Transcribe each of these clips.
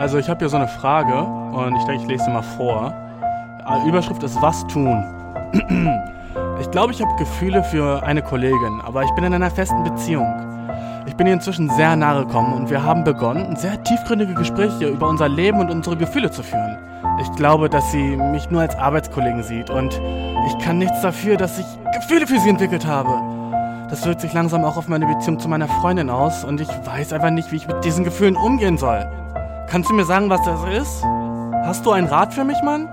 Also ich habe hier so eine Frage und ich denke, ich lese sie mal vor. Äh, Überschrift ist Was tun? Ich glaube, ich habe Gefühle für eine Kollegin, aber ich bin in einer festen Beziehung. Ich bin ihr inzwischen sehr nahe gekommen und wir haben begonnen, sehr tiefgründige Gespräche über unser Leben und unsere Gefühle zu führen. Ich glaube, dass sie mich nur als Arbeitskollegen sieht und ich kann nichts dafür, dass ich Gefühle für sie entwickelt habe. Das wirkt sich langsam auch auf meine Beziehung zu meiner Freundin aus und ich weiß einfach nicht, wie ich mit diesen Gefühlen umgehen soll. Kannst du mir sagen, was das ist? Hast du einen Rat für mich, Mann?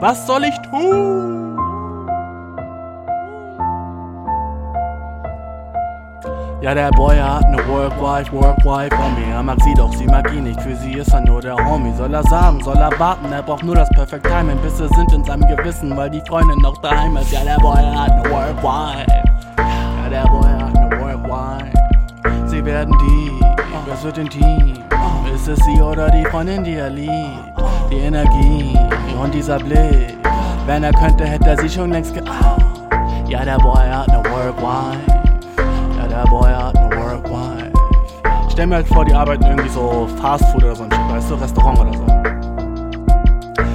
Was soll ich tun? Ja, der Boy hat ne Work-Wife, Work-Wife von mir. Er mag sie doch, sie mag ihn nicht. Für sie ist er nur der Homie. Soll er sagen, soll er warten? Er braucht nur das Perfect Timing. Bisse sind in seinem Gewissen, weil die Freundin noch daheim ist. Ja, der Boy hat ne Work-Wife. Ja, der Boy hat ne Work-Wife. Sie werden die, es wird intim. Ist es sie oder die Freundin, die er liebt? Die Energie und dieser Blick. Wenn er könnte, hätte er sie schon längst ge... Ja, der Boy hat ne Work-Wife. Ja, der Boy hat ne Work-Wife. Ich stell mir halt vor, die arbeiten irgendwie so Fast Food oder so ein Shit, weißt du, Restaurant oder so.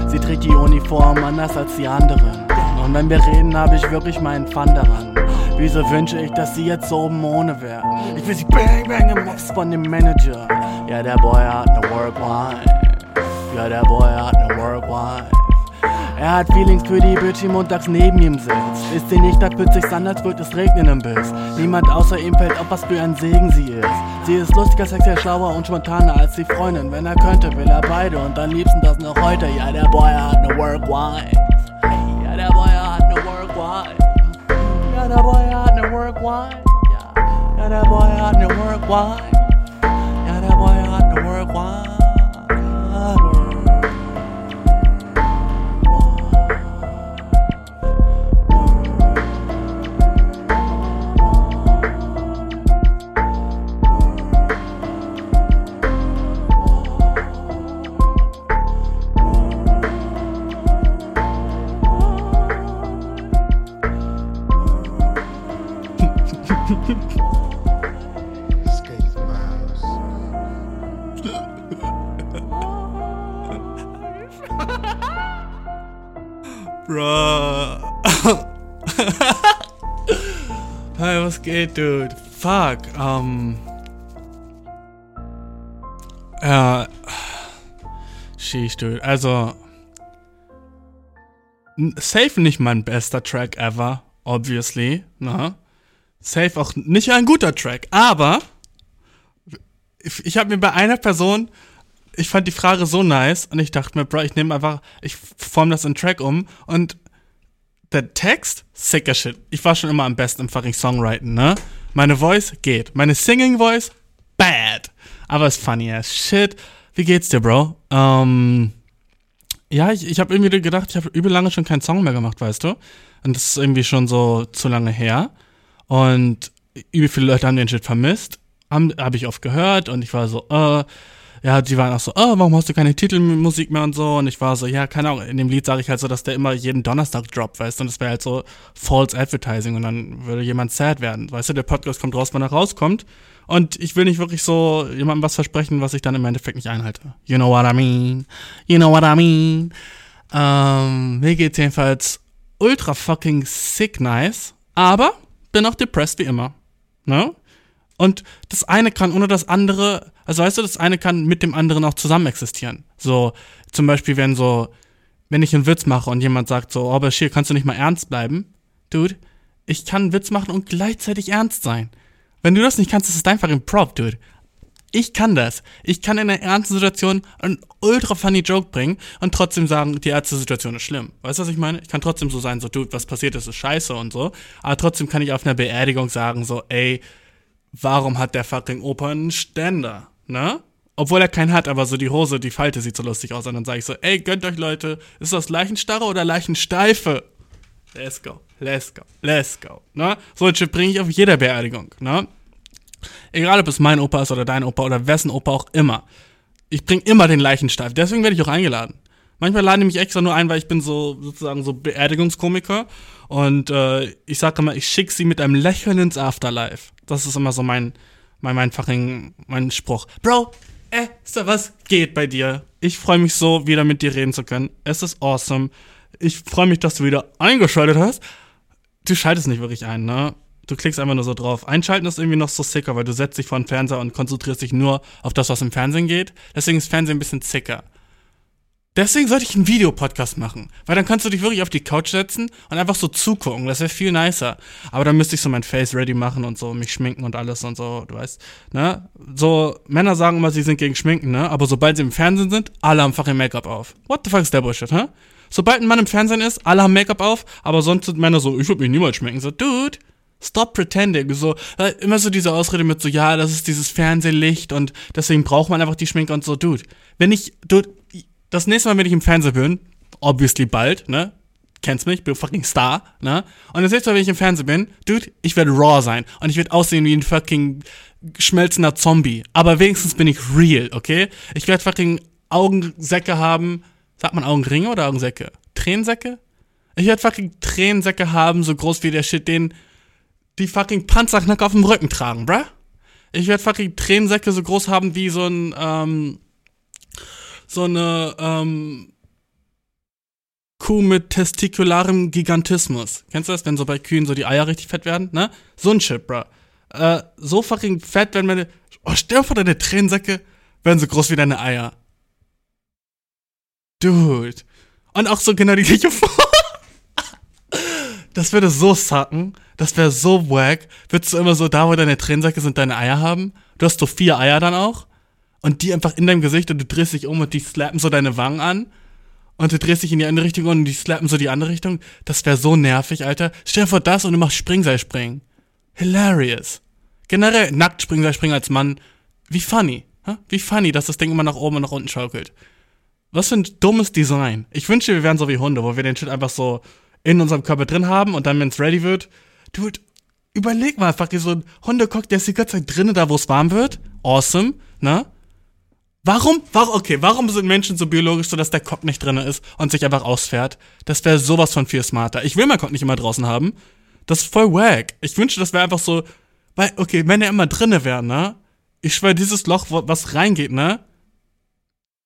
Sie trägt die Uniform anders als die anderen. Und wenn wir reden, habe ich wirklich meinen Fun daran. Wieso wünsche ich, dass sie jetzt so oben ohne wäre? Ich will sie bang bang im Box von dem Manager. Ja, der Boy hat ne Work-Wife. Ja, der Boy hat ne Work-Wife. Er hat Feelings für die Bitch, die montags neben ihm sitzt. Ist sie nicht, da plötzlich an, als würde es regnen im Biss. Niemand außer ihm fällt auf, was für ein Segen sie ist. Sie ist lustiger, sexuell schlauer und spontaner als die Freundin. Wenn er könnte, will er beide und am liebsten das noch heute. Ja, der Boy hat ne Work-Wife. Ja, der Boy hat hat ne Work-Wife. Ja, ja, der Boy hat ne Work-Wife. Ja, der Boy hat ne Work-Wife. Skate geht, dude? Fuck, ähm. Ja. Sheesh, dude. Also. Safe nicht mein bester Track ever, obviously, ne? Safe auch nicht ein guter Track, aber. Ich, ich habe mir bei einer Person ich fand die Frage so nice und ich dachte mir, Bro, ich nehme einfach, ich form das in Track um und der Text, sicker shit. Ich war schon immer am besten im fucking Songwriting, ne? Meine Voice geht. Meine Singing Voice, bad. Aber ist funny as shit. Wie geht's dir, Bro? Ähm, ja, ich, ich habe irgendwie gedacht, ich habe übel lange schon keinen Song mehr gemacht, weißt du? Und das ist irgendwie schon so zu lange her. Und übel viele Leute haben den Shit vermisst. Habe hab ich oft gehört und ich war so, äh, ja, die waren auch so, oh, warum hast du keine Titelmusik mehr und so? Und ich war so, ja, keine Ahnung, in dem Lied sage ich halt so, dass der immer jeden Donnerstag droppt, weißt du? Und das wäre halt so false advertising und dann würde jemand sad werden. Weißt du, der Podcast kommt raus, wann er rauskommt. Und ich will nicht wirklich so jemandem was versprechen, was ich dann im Endeffekt nicht einhalte. You know what I mean? You know what I mean? Ähm, mir geht's jedenfalls ultra fucking sick nice, aber bin auch depressed wie immer. Ne? Und das eine kann ohne das andere, also weißt du, das eine kann mit dem anderen auch zusammen existieren. So, zum Beispiel, wenn so, wenn ich einen Witz mache und jemand sagt so, oh, Bashir, kannst du nicht mal ernst bleiben? Dude, ich kann einen Witz machen und gleichzeitig ernst sein. Wenn du das nicht kannst, ist es einfach ein Prop, dude. Ich kann das. Ich kann in einer ernsten Situation einen ultra funny Joke bringen und trotzdem sagen, die ernste Situation ist schlimm. Weißt du, was ich meine? Ich kann trotzdem so sein, so, dude, was passiert ist, ist scheiße und so. Aber trotzdem kann ich auf einer Beerdigung sagen, so, ey, warum hat der fucking Opa einen Ständer? Ne? Obwohl er keinen hat, aber so die Hose, die Falte sieht so lustig aus. Und dann sage ich so, ey, gönnt euch Leute, ist das Leichenstarre oder Leichensteife? Let's go, let's go, let's go. Ne? So ein bringe ich auf jeder Beerdigung. Ne? Egal, ob es mein Opa ist oder dein Opa oder wessen Opa auch immer. Ich bringe immer den Leichensteif. Deswegen werde ich auch eingeladen. Manchmal laden die mich extra nur ein, weil ich bin so sozusagen so Beerdigungskomiker. Und äh, ich sage immer, ich schicke sie mit einem Lächeln ins Afterlife. Das ist immer so mein, mein, mein fucking, mein Spruch. Bro, Äh, da was? Geht bei dir. Ich freue mich so, wieder mit dir reden zu können. Es ist awesome. Ich freue mich, dass du wieder eingeschaltet hast. Du schaltest nicht wirklich ein, ne? Du klickst einfach nur so drauf. Einschalten ist irgendwie noch so sicker, weil du setzt dich vor den Fernseher und konzentrierst dich nur auf das, was im Fernsehen geht. Deswegen ist Fernsehen ein bisschen sicker. Deswegen sollte ich einen Videopodcast machen. Weil dann kannst du dich wirklich auf die Couch setzen und einfach so zugucken. Das wäre viel nicer. Aber dann müsste ich so mein Face ready machen und so, mich schminken und alles und so, du weißt. Ne? So, Männer sagen immer, sie sind gegen Schminken, ne? Aber sobald sie im Fernsehen sind, alle haben fucking Make-up auf. What the fuck ist der Bullshit, hä? Sobald ein Mann im Fernsehen ist, alle haben Make-up auf, aber sonst sind Männer so, ich würde mich niemals schminken. So, dude, Stop pretending. So, immer so diese Ausrede mit so, ja, das ist dieses Fernsehlicht und deswegen braucht man einfach die Schminke und so, dude. Wenn ich, dude, das nächste Mal, wenn ich im Fernsehen bin, obviously bald, ne? Kennst mich, bin fucking Star, ne? Und das nächste Mal, wenn ich im Fernsehen bin, dude, ich werde raw sein und ich werde aussehen wie ein fucking schmelzender Zombie. Aber wenigstens bin ich real, okay? Ich werde fucking Augensäcke haben. Sagt man Augenringe oder Augensäcke? Tränensäcke? Ich werde fucking Tränensäcke haben, so groß wie der Shit, den die fucking Panzerknack auf dem Rücken tragen, bruh. Ich werde fucking Tränensäcke so groß haben wie so ein, ähm, so eine, ähm, Kuh mit testikularem Gigantismus. Kennst du das, wenn so bei Kühen so die Eier richtig fett werden, ne? So ein Shit, bruh. Äh, so fucking fett werden meine, oh, stell dir vor, deine Tränensäcke werden so groß wie deine Eier. Dude. Und auch so genau die gleiche Form. Das würde so sacken. Das wäre so wack. Würdest du immer so da, wo deine Tränensäcke sind, deine Eier haben? Du hast so vier Eier dann auch. Und die einfach in deinem Gesicht und du drehst dich um und die slappen so deine Wangen an. Und du drehst dich in die andere Richtung und die slappen so die andere Richtung. Das wäre so nervig, Alter. Stell dir vor das und du machst Springseilspringen. Hilarious. Generell nackt Springseilspringen als Mann. Wie funny. Hä? Wie funny, dass das Ding immer nach oben und nach unten schaukelt. Was für ein dummes Design. Ich wünschte, wir wären so wie Hunde, wo wir den Shit einfach so in unserem Körper drin haben und dann, wenn es ready wird, dude, überleg mal einfach, so ein Hundekock, der ist die ganze Zeit drinnen, da wo es warm wird. Awesome, ne? Warum, warum, okay, warum sind Menschen so biologisch, so dass der Cock nicht drinne ist und sich einfach ausfährt? Das wäre sowas von viel smarter. Ich will meinen Cock nicht immer draußen haben. Das ist voll wack. Ich wünschte, das wäre einfach so, weil, okay, wenn er immer drinne wäre, ne? Ich schwöre, dieses Loch, wo, was reingeht, ne?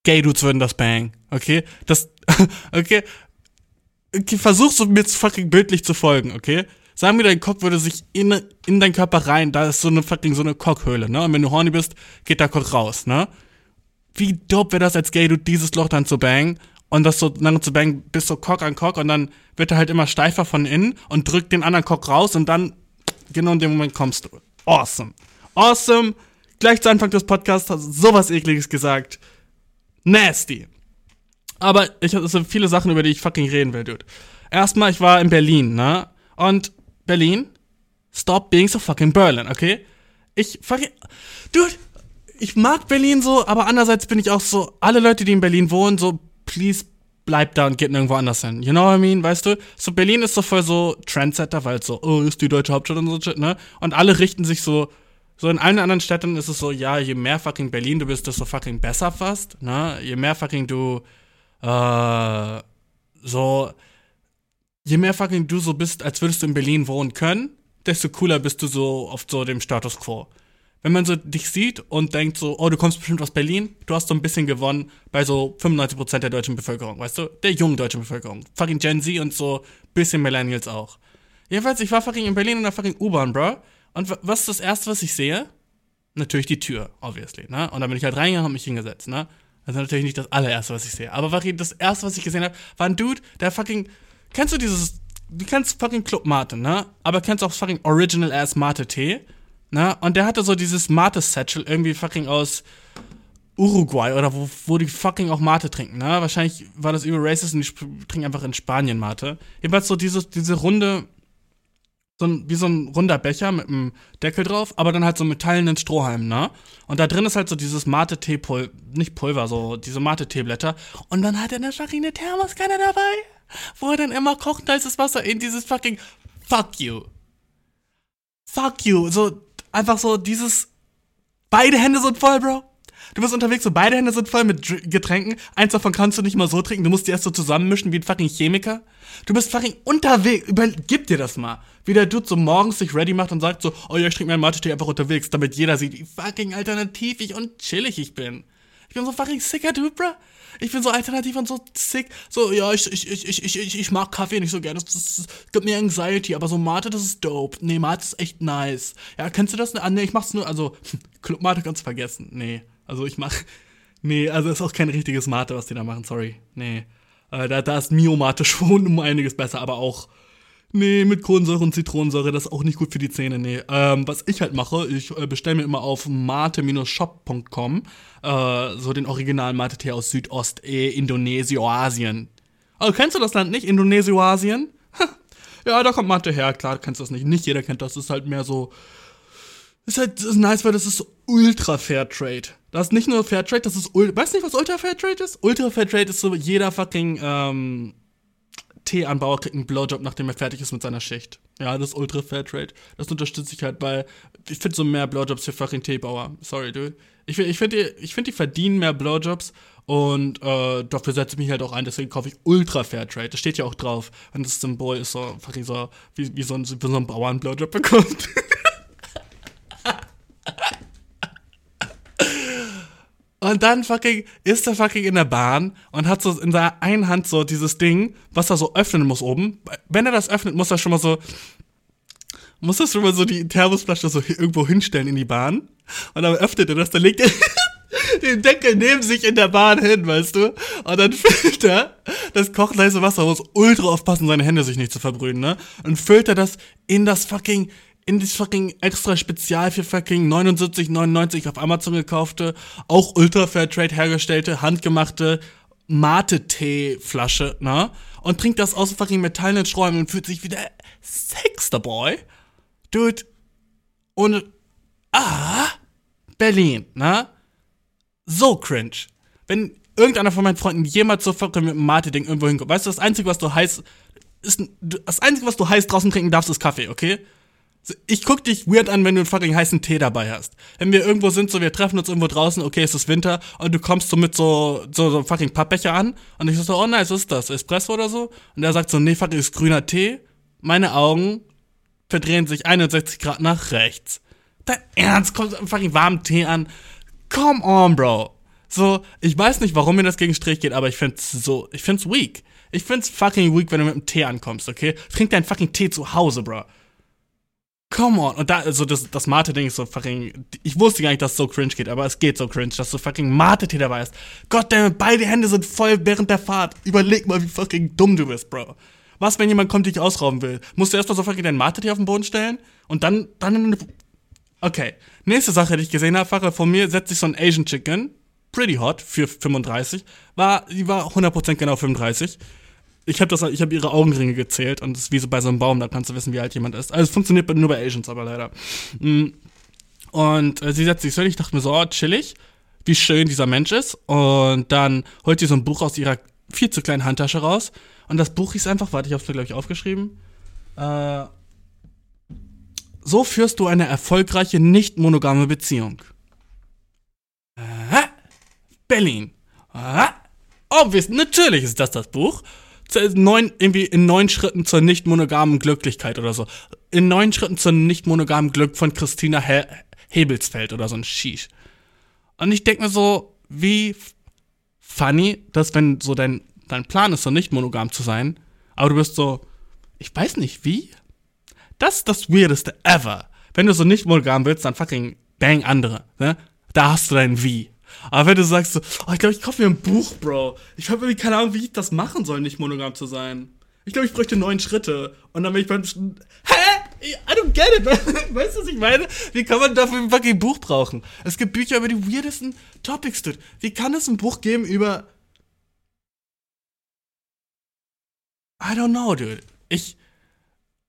Gay Dudes würden das bang, okay? Das, okay? Okay, versuch so mir fucking bildlich zu folgen, okay? Sagen wir, dein Cock würde sich in, in deinen Körper rein, da ist so eine fucking, so eine Cockhöhle, ne? Und wenn du horny bist, geht der Cock raus, ne? Wie dope wäre das als Gay, du dieses Loch dann zu bang und das so lange zu bang bis so Cock an Cock und dann wird er halt immer steifer von innen und drückt den anderen Cock raus und dann, genau in dem Moment kommst du. Awesome. Awesome. Gleich zu Anfang des Podcasts hast du sowas ekliges gesagt. Nasty. Aber ich habe so viele Sachen, über die ich fucking reden will, dude. Erstmal, ich war in Berlin, ne? Und Berlin, stop being so fucking Berlin, okay? Ich fucking, dude, ich mag Berlin so, aber andererseits bin ich auch so, alle Leute, die in Berlin wohnen, so, please bleib da und geht nirgendwo anders hin. You know what I mean? Weißt du? So, Berlin ist so voll so Trendsetter, weil es so, oh, ist die deutsche Hauptstadt und so shit, ne? Und alle richten sich so, so in allen anderen Städten ist es so, ja, je mehr fucking Berlin du bist, desto fucking besser fast, ne? Je mehr fucking du, äh, so, je mehr fucking du so bist, als würdest du in Berlin wohnen können, desto cooler bist du so auf so dem Status quo. Wenn man so dich sieht und denkt so, oh, du kommst bestimmt aus Berlin, du hast so ein bisschen gewonnen bei so 95% der deutschen Bevölkerung, weißt du? Der jungen deutschen Bevölkerung. Fucking Gen Z und so bisschen Millennials auch. Jedenfalls, ich war fucking in Berlin in der fucking U-Bahn, bro. Und was ist das erste, was ich sehe? Natürlich die Tür, obviously, ne? Und dann bin ich halt reingegangen und mich hingesetzt, ne? Ist natürlich nicht das allererste, was ich sehe. Aber das erste, was ich gesehen habe, war ein Dude, der fucking. Kennst du dieses. Du kennst fucking Club Mate, ne? Aber kennst auch fucking Original Ass Mate Tee, ne? Und der hatte so dieses Mate Satchel irgendwie fucking aus Uruguay oder wo, wo die fucking auch Mate trinken, ne? Wahrscheinlich war das über racist und die trinken einfach in Spanien Mate. Jedenfalls so dieses, diese runde so ein, wie so ein runder Becher mit einem Deckel drauf, aber dann halt so metallenen Strohhalmen, ne? Und da drin ist halt so dieses Mate-Tee-Pulver, nicht Pulver, so diese Mate-Teeblätter. Und dann hat er eine fucking Thermoskanne dabei, wo er dann immer kocht heißes Wasser in dieses fucking Fuck you. Fuck you. So, einfach so dieses, beide Hände sind voll, Bro. Du bist unterwegs, so beide Hände sind voll mit Getränken. Eins davon kannst du nicht mal so trinken, du musst die erst so zusammenmischen wie ein fucking Chemiker. Du bist fucking unterwegs. Über, gib dir das mal. Wie der Dude so morgens sich ready macht und sagt so, oh ja, ich trinke meinen Mate-Tee einfach unterwegs, damit jeder sieht, wie fucking alternativ ich und chillig ich bin. Ich bin so fucking sicker Dude, bruh. Ich bin so alternativ und so sick. So, ja, ich, ich, ich, ich, ich, ich, mag Kaffee nicht so gerne. Das, das, das gibt mir Anxiety, aber so Mate, das ist dope. Nee, Mate ist echt nice. Ja, kennst du das? Ah, nee, ich mach's nur, also, Club Mate kannst du vergessen. Nee, also ich mach, nee, also ist auch kein richtiges Mate, was die da machen, sorry. Nee. Äh, da, da ist Mio Mate schon um einiges besser, aber auch, Nee, mit Kohlensäure und Zitronensäure, das ist auch nicht gut für die Zähne, nee. Ähm, was ich halt mache, ich äh, bestelle mir immer auf mate-shop.com äh, so den originalen Mate-Tee aus Südost, äh, Indonesien. Also kennst du das Land nicht? Indonesien? ja, da kommt Mate her, klar, kennst du das nicht. Nicht jeder kennt das, ist halt mehr so. Ist halt das ist nice, weil das ist ultra Fair Trade. Das ist nicht nur Fair Trade, das ist. Weißt du nicht, was Ultra Fair Trade ist? Ultra Fair Trade ist so jeder fucking, ähm, Teeanbauer kriegt einen Blowjob, nachdem er fertig ist mit seiner Schicht. Ja, das ist ultra fair trade. Das unterstütze ich halt, weil ich finde so mehr Blowjobs für fucking Teebauer. Sorry, dude. Ich, ich finde, die, find, die verdienen mehr Blowjobs und äh, dafür setze ich mich halt auch ein. Deswegen kaufe ich ultra fair trade. Das steht ja auch drauf. Und das Symbol ist so fucking so, wie, wie so ein, wie so ein Bauer einen Blowjob bekommt. Und dann fucking ist er fucking in der Bahn und hat so in seiner einen Hand so dieses Ding, was er so öffnen muss oben. Wenn er das öffnet, muss er schon mal so, muss er schon mal so die Thermosflasche so irgendwo hinstellen in die Bahn. Und dann öffnet er das, dann legt er den Deckel neben sich in der Bahn hin, weißt du? Und dann füllt er das kochleise Wasser, muss ultra aufpassen, seine Hände sich nicht zu verbrühen, ne? Und füllt er das in das fucking in das fucking extra Spezial für fucking 79,99 auf Amazon gekaufte, auch Ultra Fair Trade hergestellte, handgemachte Mate-Tee-Flasche, ne? Und trinkt das aus fucking metallenen Sträumen und fühlt sich wie der sexter Boy. Dude. Und, ah, Berlin, ne? So cringe. Wenn irgendeiner von meinen Freunden jemals so fucking mit dem Mate-Ding irgendwo hinkommt, weißt du, das Einzige, was du heiß, ist, das Einzige, was du heiß draußen trinken darfst, ist Kaffee, okay? Ich guck dich weird an, wenn du einen fucking heißen Tee dabei hast. Wenn wir irgendwo sind, so wir treffen uns irgendwo draußen, okay, es ist Winter, und du kommst so mit so, so, so fucking Pappbecher an, und ich so, oh nice, was ist das? Espresso oder so? Und er sagt so, nee, fucking ist grüner Tee. Meine Augen verdrehen sich 61 Grad nach rechts. Dein Ernst, kommt einen fucking warmen Tee an. Come on, Bro. So, ich weiß nicht, warum mir das gegen Strich geht, aber ich find's so, ich find's weak. Ich find's fucking weak, wenn du mit einem Tee ankommst, okay? Trink deinen fucking Tee zu Hause, Bro. Come on. Und da, also das, das Mate-Ding ist so fucking. Ich wusste gar nicht, dass es so cringe geht, aber es geht so cringe, dass du fucking Mate-Tee dabei hast. Goddammit, beide Hände sind voll während der Fahrt. Überleg mal, wie fucking dumm du bist, Bro. Was, wenn jemand kommt, dich ausrauben will? Musst du erstmal so fucking deinen Mate-Tee auf den Boden stellen? Und dann, dann. Okay. Nächste Sache, die ich gesehen habe, Fache, von mir setzt sich so ein Asian Chicken. Pretty hot für 35. War, die war 100% genau 35 ich habe das, ich habe ihre Augenringe gezählt und das ist wie so bei so einem Baum, da kannst du wissen, wie alt jemand ist. Also es funktioniert nur bei Asians, aber leider. Mm. Und äh, sie setzt sich so, ich dachte mir so, oh, chillig, wie schön dieser Mensch ist. Und dann holt sie so ein Buch aus ihrer viel zu kleinen Handtasche raus. Und das Buch hieß einfach, warte, ich hab's mir, glaube ich, aufgeschrieben. Äh, so führst du eine erfolgreiche, nicht monogame Beziehung. Äh, Berlin. Äh, obvious, natürlich ist das das Buch neun, irgendwie in neun Schritten zur nicht monogamen Glücklichkeit oder so. In neun Schritten zur nicht monogamen Glück von Christina He Hebelsfeld oder so ein Shish. Und ich denke mir so, wie funny, dass wenn so dein, dein Plan ist, so nicht monogam zu sein, aber du bist so, ich weiß nicht wie. Das ist das Weirdeste ever. Wenn du so nicht monogam willst, dann fucking bang andere. Ne? Da hast du dein Wie. Aber wenn du sagst so, oh, ich glaube, ich kaufe mir ein Buch, Bro. Ich habe irgendwie keine Ahnung, wie ich das machen soll, nicht monogam zu sein. Ich glaube, ich bräuchte neun Schritte. Und dann bin ich beim. Hä? I don't get it. Weißt du, was ich meine? Wie kann man dafür ein fucking Buch brauchen? Es gibt Bücher über die weirdesten Topics, dude. Wie kann es ein Buch geben über. I don't know, dude. Ich.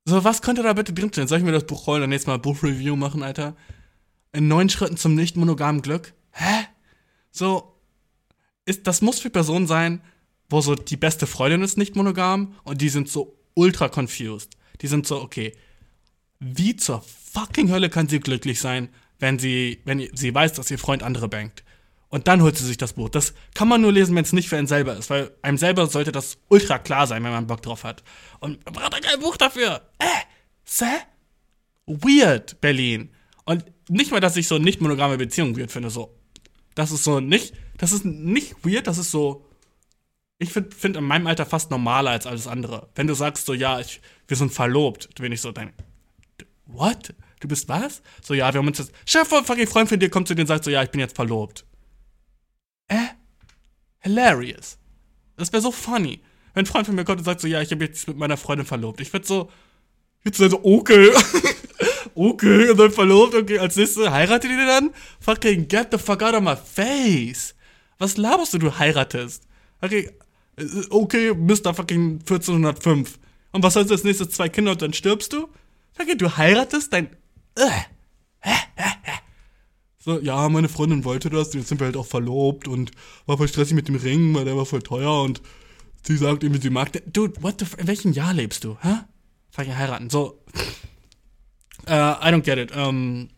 So, was könnte da bitte drinstehen? Soll ich mir das Buch holen und nächstes Mal ein Buchreview machen, Alter? In neun Schritten zum nicht monogamen Glück? Hä? So, ist, das muss für Personen sein, wo so die beste Freundin ist nicht monogam und die sind so ultra confused. Die sind so, okay, wie zur fucking Hölle kann sie glücklich sein, wenn sie, wenn sie weiß, dass ihr Freund andere bankt? Und dann holt sie sich das Buch. Das kann man nur lesen, wenn es nicht für einen selber ist, weil einem selber sollte das ultra klar sein, wenn man Bock drauf hat. Und man braucht kein Buch dafür. Äh, sä? Weird, Berlin. Und nicht mal, dass ich so nicht monogame Beziehungen weird finde, so das ist so nicht, das ist nicht weird, das ist so. Ich finde find in meinem Alter fast normaler als alles andere. Wenn du sagst so, ja, ich, wir sind verlobt, bin ich so, dein. What? Du bist was? So, ja, wir haben uns jetzt. Chef, fucking Freund von dir kommt zu dir und sagt so, ja, ich bin jetzt verlobt. Äh? Hilarious. Das wäre so funny. Wenn ein Freund von mir kommt und sagt so, ja, ich habe jetzt mit meiner Freundin verlobt. Ich würde so, jetzt so, okay. okay, und dann verlobt, okay, als nächstes heiratet ihr dann? Fucking get the fuck out of my face. Was laberst du, du heiratest? Okay, äh, okay, Mr. fucking 1405. Und was heißt als nächstes zwei Kinder und dann stirbst du? Okay, du heiratest dein. Äh. So, ja, meine Freundin wollte das, jetzt sind wir halt auch verlobt und war voll stressig mit dem Ring, weil der war voll teuer und sie sagt irgendwie, sie mag den. Dude, what the f in welchem Jahr lebst du, hä? Fucking heiraten. So. Äh, I don't get it. Ähm,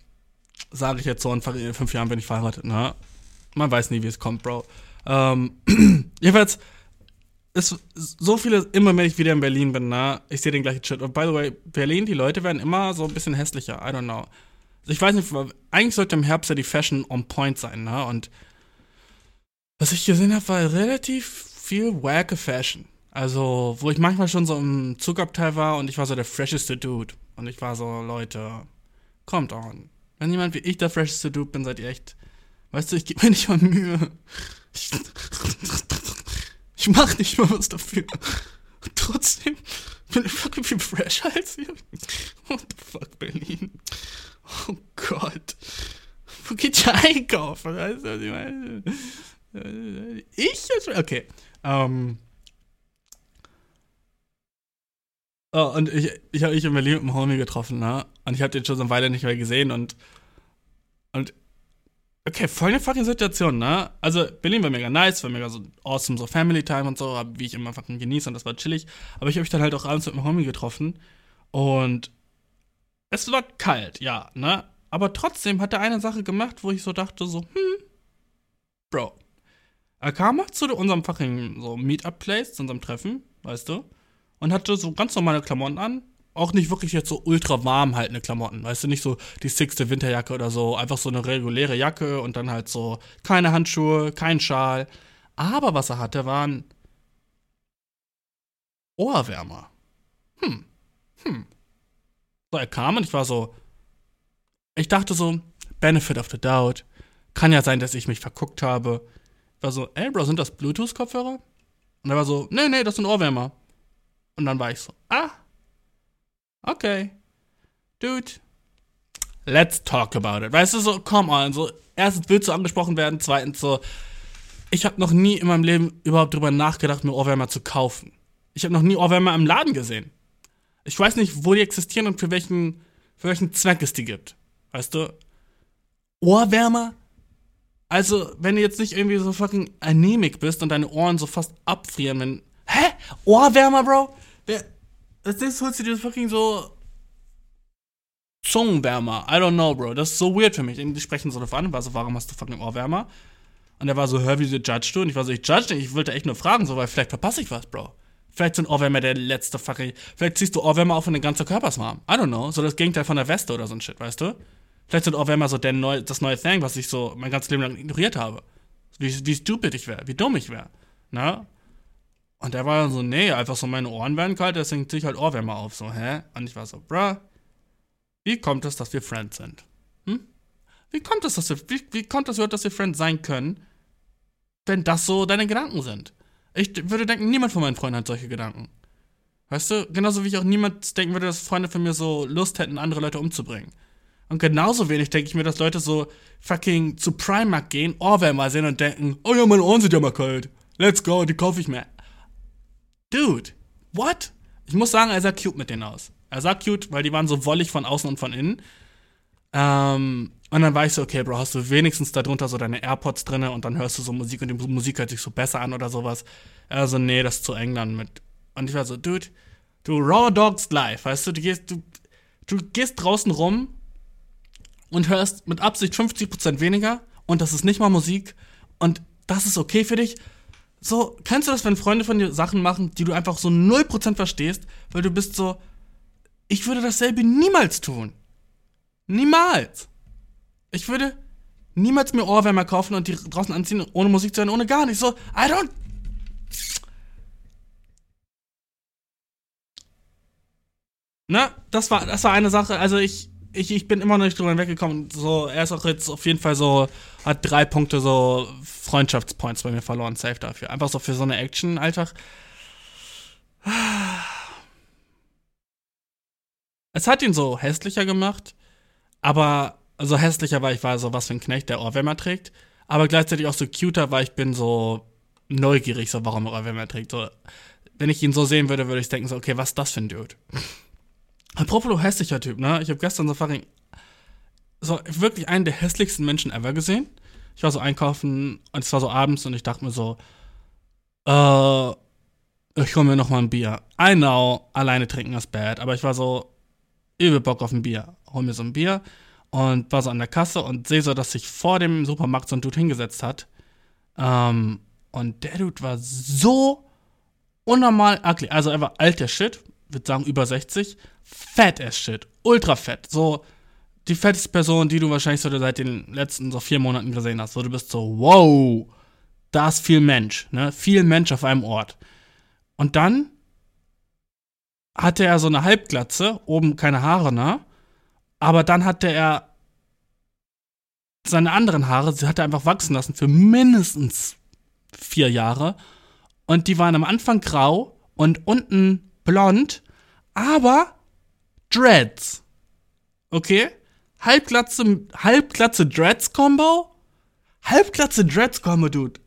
sage ich jetzt so, in fünf Jahren bin ich verheiratet, ne? Man weiß nie, wie es kommt, Bro. Ähm, jedenfalls, ist so viele, immer wenn ich wieder in Berlin bin, ne, ich sehe den gleichen Shit. Und by the way, Berlin, die Leute werden immer so ein bisschen hässlicher. I don't know. Ich weiß nicht, eigentlich sollte im Herbst ja die Fashion on point sein, ne? Und was ich gesehen habe, war relativ viel wacke Fashion. Also, wo ich manchmal schon so im Zugabteil war und ich war so der fresheste Dude. Und ich war so, Leute, kommt on. Wenn jemand wie ich der fresheste Dude bin, seid ihr echt. Weißt du, ich gebe mir nicht mal Mühe. Ich, ich mach nicht mal was dafür. Und trotzdem bin ich fucking viel fresher als ihr. What the fuck, Berlin? Oh Gott. Wo geht ihr einkaufen? Weißt du, was ich meine? Ich? Okay. Ähm. Oh, und ich, ich habe mich in Berlin mit einem Homie getroffen, ne? Und ich habe den schon so eine Weile nicht mehr gesehen und. Und. Okay, voll eine fucking Situation, ne? Also, Berlin war mega nice, war mega so awesome, so Family Time und so, wie ich immer fucking genieße und das war chillig. Aber ich habe mich dann halt auch abends mit einem Homie getroffen und. Es war kalt, ja, ne? Aber trotzdem hat er eine Sache gemacht, wo ich so dachte, so, hm, Bro. Er kam halt zu unserem fucking so Meetup-Place, zu unserem Treffen, weißt du? Und hatte so ganz normale Klamotten an. Auch nicht wirklich jetzt so ultra warm haltende Klamotten, weißt du, nicht so die sixte Winterjacke oder so, einfach so eine reguläre Jacke und dann halt so keine Handschuhe, kein Schal. Aber was er hatte, waren Ohrwärmer. Hm, hm. So, er kam und ich war so, ich dachte so, Benefit of the Doubt. Kann ja sein, dass ich mich verguckt habe. Ich war so, ey, Bro, sind das Bluetooth-Kopfhörer? Und er war so, nee, nee, das sind Ohrwärmer. Und dann war ich so, ah, okay, dude, let's talk about it. Weißt du, so, come on, so, erstens willst du angesprochen werden, zweitens so, ich habe noch nie in meinem Leben überhaupt drüber nachgedacht, mir Ohrwärmer zu kaufen. Ich habe noch nie Ohrwärmer im Laden gesehen. Ich weiß nicht, wo die existieren und für welchen, für welchen Zweck es die gibt. Weißt du? Ohrwärmer? Also, wenn du jetzt nicht irgendwie so fucking anemic bist und deine Ohren so fast abfrieren, wenn. Hä? Ohrwärmer, Bro? Als nächstes holst du dir das fucking so Zungenwärmer. I don't know, Bro. Das ist so weird für mich. Die sprechen so drauf an, war so, warum hast du fucking Ohrwärmer? Und er war so, hör, wie du judge du? Und ich war so, ich judge nicht, ich wollte echt nur fragen, so, weil vielleicht verpasse ich was, Bro. Vielleicht sind Ohrwärmer der letzte fucking. Vielleicht ziehst du Ohrwärmer auf und dein ganzer Körper ist warm. I don't know. So das Gegenteil von der Weste oder so ein Shit, weißt du? Vielleicht sind Ohrwärmer so der neu, das neue Thing, was ich so mein ganzes Leben lang ignoriert habe. Wie, wie stupid ich wäre, wie dumm ich wäre. Na? Und der war dann so, nee, einfach so, meine Ohren werden kalt, deswegen zieh ich halt Ohrwärmer auf. So, hä? Und ich war so, bruh, wie kommt es, dass wir Friends sind? Hm? Wie kommt es, dass wir, wie, wie kommt es, dass wir Friends sein können, wenn das so deine Gedanken sind? Ich würde denken, niemand von meinen Freunden hat solche Gedanken. Weißt du? Genauso wie ich auch niemand denken würde, dass Freunde von mir so Lust hätten, andere Leute umzubringen. Und genauso wenig denke ich mir, dass Leute so fucking zu Primark gehen, Ohrwärmer sehen und denken, oh ja, meine Ohren sind ja mal kalt. Let's go, die kaufe ich mir. Dude, what? Ich muss sagen, er sah cute mit denen aus. Er sah cute, weil die waren so wollig von außen und von innen. Ähm, und dann war ich so, okay, Bro, hast du wenigstens darunter so deine AirPods drinne und dann hörst du so Musik und die Musik hört sich so besser an oder sowas. Also, nee, das ist zu eng dann mit. Und ich war so, Dude, du Raw Dogs Life, weißt du, du gehst, du, du gehst draußen rum und hörst mit Absicht 50% weniger und das ist nicht mal Musik und das ist okay für dich so, kennst du das, wenn Freunde von dir Sachen machen, die du einfach so 0% verstehst, weil du bist so, ich würde dasselbe niemals tun. Niemals. Ich würde niemals mir Ohrwärmer kaufen und die draußen anziehen, ohne Musik zu hören, ohne gar nicht. So, I don't. Ne? Das war, das war eine Sache. Also ich, ich, ich bin immer noch nicht drüber weggekommen. So, er ist auch jetzt auf jeden Fall so, hat drei Punkte so Freundschaftspoints bei mir verloren, safe dafür. Einfach so für so eine Action einfach. Es hat ihn so hässlicher gemacht, aber so hässlicher war ich, war so was für ein Knecht, der Ohrwärmer trägt. Aber gleichzeitig auch so cuter, weil ich bin so neugierig, so warum er Ohrwärmer trägt. So, wenn ich ihn so sehen würde, würde ich denken so, okay, was ist das für ein Dude? Apropos hässlicher Typ, ne? Ich habe gestern so fucking so wirklich einen der hässlichsten Menschen ever gesehen. Ich war so einkaufen und es war so abends und ich dachte mir so, äh, ich hol mir noch mal ein Bier. I know, alleine trinken ist bad, aber ich war so übel Bock auf ein Bier. Hol mir so ein Bier und war so an der Kasse und sehe so, dass sich vor dem Supermarkt so ein Dude hingesetzt hat. Ähm, und der Dude war so unnormal ugly. Also er war alter Shit, würde sagen über 60, fett as shit, ultra fett. So die fetteste Person, die du wahrscheinlich so seit den letzten so vier Monaten gesehen hast. So du bist so, wow, da ist viel Mensch, ne? Viel Mensch auf einem Ort. Und dann hatte er so eine Halbglatze, oben keine Haare, ne? Aber dann hatte er seine anderen Haare, sie hat er einfach wachsen lassen für mindestens vier Jahre. Und die waren am Anfang grau und unten blond, aber Dreads. Okay? Halbglatze, Halbglatze Dreads-Combo? Halbglatze Dreads-Combo, Dude.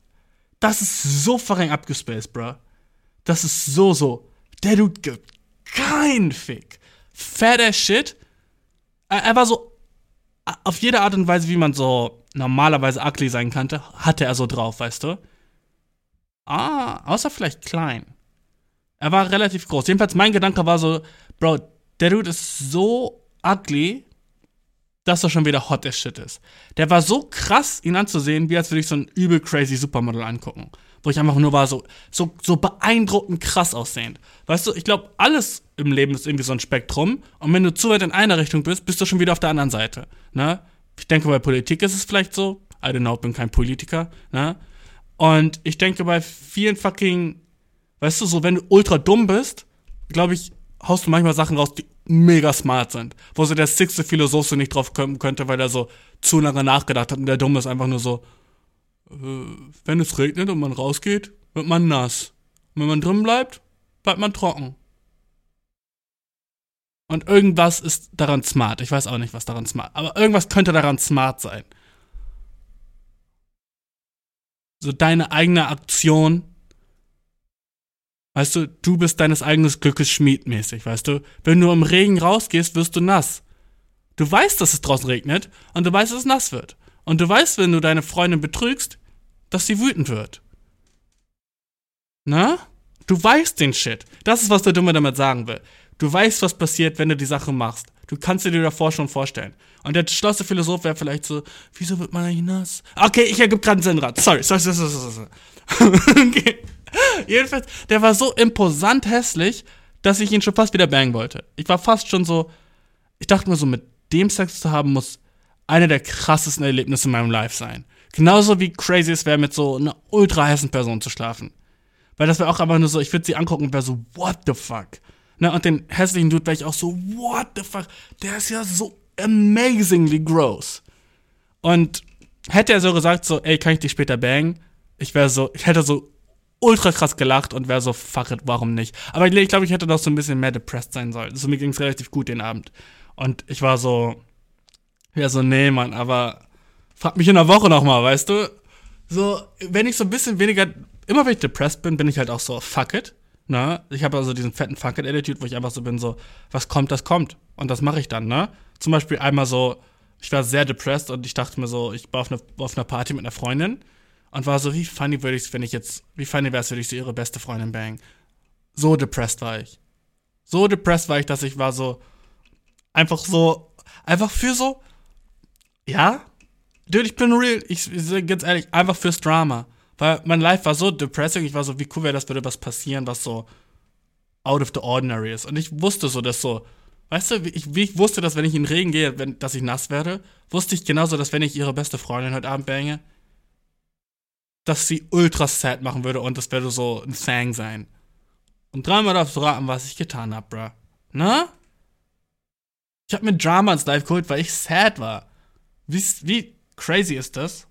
Das ist so verreng abgespaced, bro. Das ist so, so. Der Dude gibt kein Fick. Fat as shit. Er, er war so auf jede Art und Weise, wie man so normalerweise ugly sein könnte, hatte er so drauf, weißt du? Ah, außer vielleicht klein. Er war relativ groß. Jedenfalls mein Gedanke war so, Bro, der Dude ist so ugly, dass er schon wieder hot as shit ist. Der war so krass, ihn anzusehen, wie als würde ich so ein übel crazy Supermodel angucken. Wo ich einfach nur war, so, so, so beeindruckend krass aussehend. Weißt du, ich glaube, alles im Leben ist irgendwie so ein Spektrum. Und wenn du zu weit in einer Richtung bist, bist du schon wieder auf der anderen Seite. Ne? Ich denke, bei Politik ist es vielleicht so. I don't know, bin kein Politiker. Ne? Und ich denke, bei vielen fucking, weißt du, so, wenn du ultra dumm bist, glaube ich, haust du manchmal Sachen raus, die mega smart sind. Wo so der sixte Philosoph so nicht drauf kommen könnte, weil er so zu lange nachgedacht hat und der Dumme ist einfach nur so, äh, wenn es regnet und man rausgeht, wird man nass. Und wenn man drin bleibt, bleibt man trocken. Und irgendwas ist daran smart. Ich weiß auch nicht, was daran smart. Aber irgendwas könnte daran smart sein. So deine eigene Aktion Weißt du, du bist deines eigenen Glückes Schmied mäßig, weißt du? Wenn du im Regen rausgehst, wirst du nass. Du weißt, dass es draußen regnet und du weißt, dass es nass wird. Und du weißt, wenn du deine Freundin betrügst, dass sie wütend wird. Na? Du weißt den Shit. Das ist, was der Dumme damit sagen will. Du weißt, was passiert, wenn du die Sache machst. Du kannst dir davor schon vorstellen. Und der schlosse Philosoph wäre vielleicht so, wieso wird man eigentlich nass? Okay, ich ergib gerade einen Sinnrad. Sorry, sorry, sorry, sorry, sorry. okay. Jedenfalls, der war so imposant hässlich, dass ich ihn schon fast wieder bangen wollte. Ich war fast schon so, ich dachte mir so, mit dem Sex zu haben, muss einer der krassesten Erlebnisse in meinem Life sein. Genauso wie crazy es wäre, mit so einer ultra heißen Person zu schlafen. Weil das wäre auch einfach nur so, ich würde sie angucken und wäre so, what the fuck? Ne, und den hässlichen Dude wäre ich auch so, what the fuck? Der ist ja so amazingly gross. Und hätte er so gesagt, so, ey, kann ich dich später bangen? Ich wäre so, ich hätte so ultra krass gelacht und wäre so, fuck it, warum nicht? Aber ich glaube, ich hätte noch so ein bisschen mehr depressed sein sollen. Also mir ging es relativ gut den Abend. Und ich war so, ja, so, nee, Mann, aber frag mich in der Woche nochmal, weißt du? So, wenn ich so ein bisschen weniger, immer wenn ich depressed bin, bin ich halt auch so, fuck it. Ne? Ich habe also diesen fetten Fuck it-Attitude, wo ich einfach so bin, so, was kommt, das kommt. Und das mache ich dann, ne? Zum Beispiel einmal so, ich war sehr depressed und ich dachte mir so, ich war auf, eine, auf einer Party mit einer Freundin und war so, wie funny würde ich wenn ich jetzt, wie funny wäre es, würde ich so ihre beste Freundin bang. So depressed war ich. So depressed war ich, dass ich war so, einfach so, einfach für so, ja, dude, ich bin real, ich, ich ganz ehrlich, einfach fürs Drama. Weil mein Life war so depressing, ich war so, wie cool wäre das, würde was passieren, was so out of the ordinary ist. Und ich wusste so, dass so, Weißt du, wie ich, wie ich wusste, dass wenn ich in den Regen gehe, wenn, dass ich nass werde, wusste ich genauso, dass wenn ich ihre beste Freundin heute Abend bange, dass sie ultra sad machen würde und das würde so ein Thang sein. Und dreimal darfst du raten, was ich getan hab, bruh. Na? Ich hab mir Drama ins Live geholt, weil ich sad war. Wie, wie crazy ist das,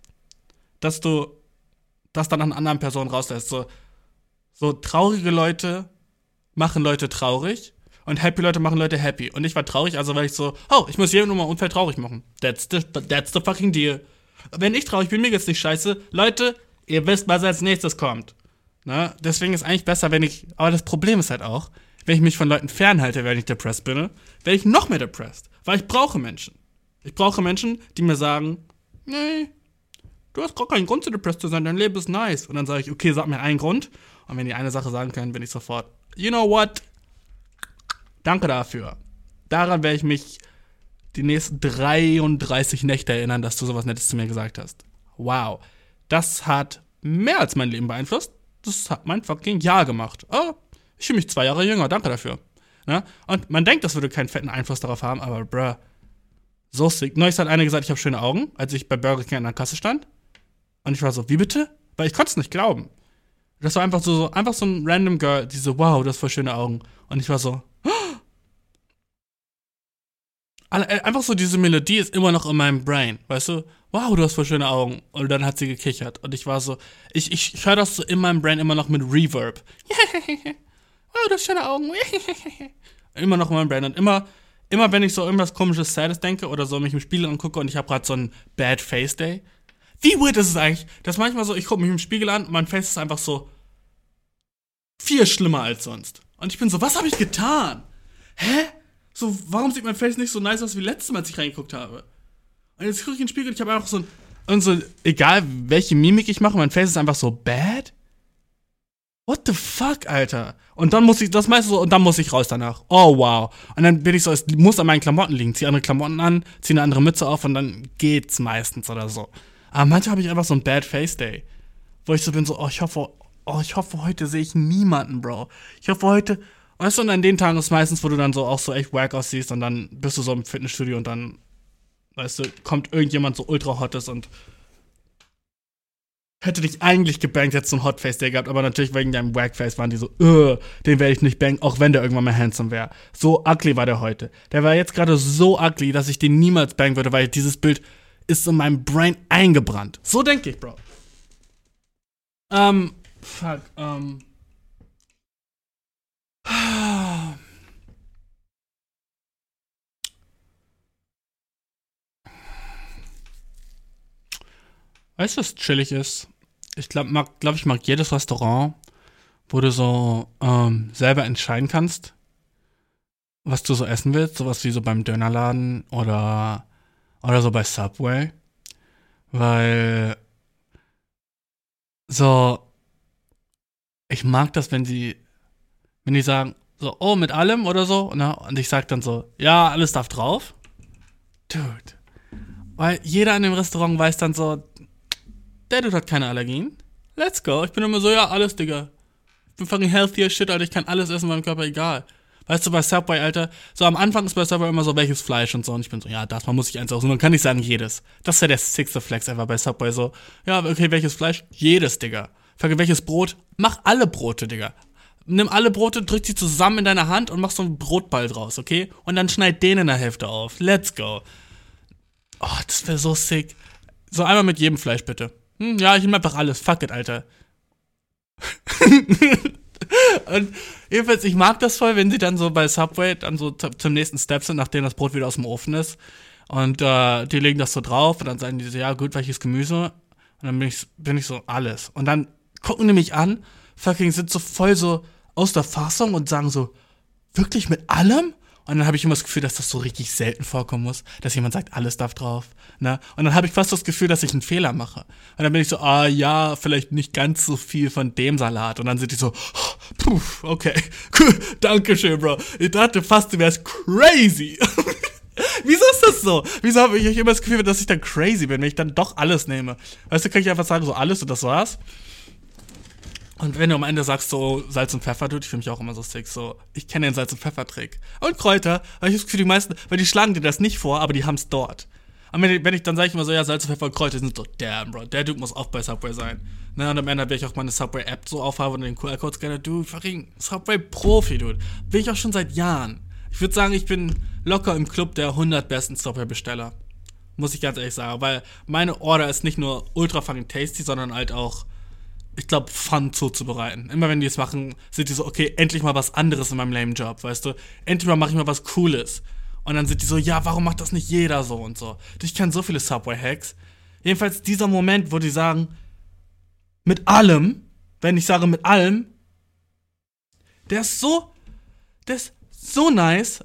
dass du das dann an anderen Personen rauslässt? So, so traurige Leute machen Leute traurig und happy Leute machen Leute happy. Und ich war traurig, also war ich so, oh, ich muss jeden Nummer unfair traurig machen. That's the, that's the fucking deal. Wenn ich traurig bin, mir geht's nicht scheiße. Leute, ihr wisst, was als nächstes kommt. Na, deswegen ist eigentlich besser, wenn ich. Aber das Problem ist halt auch, wenn ich mich von Leuten fernhalte, wenn ich depressed bin, werde ich noch mehr depressed. Weil ich brauche Menschen. Ich brauche Menschen, die mir sagen, nee, du hast gar keinen Grund zu depressed zu sein, dein Leben ist nice. Und dann sage ich, okay, sag mir einen Grund. Und wenn die eine Sache sagen können, bin ich sofort, you know what? Danke dafür. Daran werde ich mich die nächsten 33 Nächte erinnern, dass du sowas Nettes zu mir gesagt hast. Wow. Das hat mehr als mein Leben beeinflusst. Das hat mein fucking Jahr gemacht. Oh, ich fühle mich zwei Jahre jünger. Danke dafür. Ne? Und man denkt, das würde keinen fetten Einfluss darauf haben, aber bruh, so sick. Neulich hat einer gesagt, ich habe schöne Augen, als ich bei Burger King an der Kasse stand. Und ich war so, wie bitte? Weil ich konnte es nicht glauben. Das war einfach so, einfach so ein random Girl, die so, wow, das voll schöne Augen. Und ich war so, äh, einfach so diese Melodie ist immer noch in meinem Brain, weißt du? Wow, du hast voll schöne Augen. Und dann hat sie gekichert. Und ich war so, ich, ich, höre das so in meinem Brain immer noch mit Reverb. wow, du hast schöne Augen. immer noch in meinem Brain. Und immer, immer wenn ich so irgendwas komisches, Sades denke oder so mich im Spiegel angucke und ich habe gerade so einen Bad Face Day. Wie weird ist es eigentlich, dass manchmal so, ich gucke mich im Spiegel an und mein Face ist einfach so viel schlimmer als sonst. Und ich bin so, was habe ich getan? Hä? So, warum sieht mein Face nicht so nice aus wie letztes Mal, als ich reingeguckt habe? Und jetzt gucke ich in den Spiegel und ich habe einfach so ein, und so, egal welche Mimik ich mache, mein Face ist einfach so bad. What the fuck, Alter? Und dann muss ich, das meiste so, und dann muss ich raus danach. Oh, wow. Und dann bin ich so, es muss an meinen Klamotten liegen. Zieh andere Klamotten an, zieh eine andere Mütze auf und dann geht's meistens oder so. Aber manchmal habe ich einfach so ein Bad Face Day. Wo ich so bin, so, oh, ich hoffe, oh, ich hoffe, heute sehe ich niemanden, Bro. Ich hoffe, heute, weißt du, und an den Tagen ist meistens, wo du dann so auch so echt wack aussiehst und dann bist du so im Fitnessstudio und dann, weißt du, kommt irgendjemand so ultra hottes und hätte dich eigentlich gebankt, hättest du einen Hotface Day gehabt, aber natürlich wegen deinem Wackface waren die so, "Ugh, den werde ich nicht banken, auch wenn der irgendwann mal handsome wäre. So ugly war der heute. Der war jetzt gerade so ugly, dass ich den niemals banken würde, weil dieses Bild ist in meinem Brain eingebrannt. So denke ich, Bro. Ähm, fuck, ähm. Weißt du, was chillig ist? Ich glaube, glaub, ich mag jedes Restaurant, wo du so ähm, selber entscheiden kannst, was du so essen willst. Sowas wie so beim Dönerladen oder, oder so bei Subway. Weil so, ich mag das, wenn sie, wenn die sagen, so, oh, mit allem oder so, ne? Und ich sag dann so, ja, alles darf drauf. Dude. Weil jeder in dem Restaurant weiß dann so, der Dude hat keine Allergien. Let's go. Ich bin immer so, ja, alles, Digga. Ich bin fucking healthy as shit, Alter. Ich kann alles essen, meinem Körper egal. Weißt du, bei Subway, Alter, so am Anfang ist bei Subway immer so, welches Fleisch und so. Und ich bin so, ja, das, man muss sich eins aussuchen. Man kann nicht sagen, jedes. Das ja der sixte Flex ever bei Subway. So, ja, okay, welches Fleisch? Jedes, Digga. Frage, welches Brot? Mach alle Brote, Digga. Nimm alle Brote, drück die zusammen in deine Hand und mach so einen Brotball draus, okay? Und dann schneid den in der Hälfte auf. Let's go. Oh, das wäre so sick. So einmal mit jedem Fleisch, bitte. Hm, ja, ich nehme einfach alles. Fuck it, Alter. und jedenfalls, ich mag das voll, wenn sie dann so bei Subway dann so zum nächsten Step sind, nachdem das Brot wieder aus dem Ofen ist. Und äh, die legen das so drauf und dann sagen die so, ja gut, welches Gemüse? Und dann bin ich, bin ich so, alles. Und dann gucken die mich an, fucking sind so voll so aus der Fassung und sagen so, wirklich mit allem? Und dann habe ich immer das Gefühl, dass das so richtig selten vorkommen muss, dass jemand sagt, alles darf drauf. Ne? Und dann habe ich fast das Gefühl, dass ich einen Fehler mache. Und dann bin ich so, ah ja, vielleicht nicht ganz so viel von dem Salat. Und dann sind die so, oh, puh, okay, cool, Dankeschön, Bro. Ich dachte fast, du wärst crazy. Wieso ist das so? Wieso habe ich immer das Gefühl, dass ich dann crazy bin, wenn ich dann doch alles nehme? Weißt du, kann ich einfach sagen, so alles und das war's? Und wenn du am Ende sagst, so Salz und Pfeffer, tut, ich finde mich auch immer so sick, so, ich kenne den Salz- und Pfeffer-Trick. Und Kräuter, weil ich das Gefühl, die meisten, weil die schlagen dir das nicht vor, aber die haben es dort. Und wenn ich, wenn ich dann sage ich immer so, ja, Salz und Pfeffer und Kräuter, sind so, damn, Bro, der Dude muss auch bei Subway sein. Ne, und am Ende will ich auch meine Subway-App so aufhaben und den QR-Code scanner, dude, fucking Subway-Profi, dude. Bin ich auch schon seit Jahren. Ich würde sagen, ich bin locker im Club der 100 besten Subway-Besteller. Muss ich ganz ehrlich sagen, weil meine Order ist nicht nur ultra fucking tasty, sondern halt auch ich glaube, Fun zuzubereiten. Immer wenn die es machen, sind die so, okay, endlich mal was anderes in meinem lame Job, weißt du? Endlich mal mache ich mal was Cooles. Und dann sind die so, ja, warum macht das nicht jeder so und so? Ich kenne so viele Subway-Hacks. Jedenfalls dieser Moment, wo die sagen, mit allem, wenn ich sage mit allem, der ist so, der ist so nice.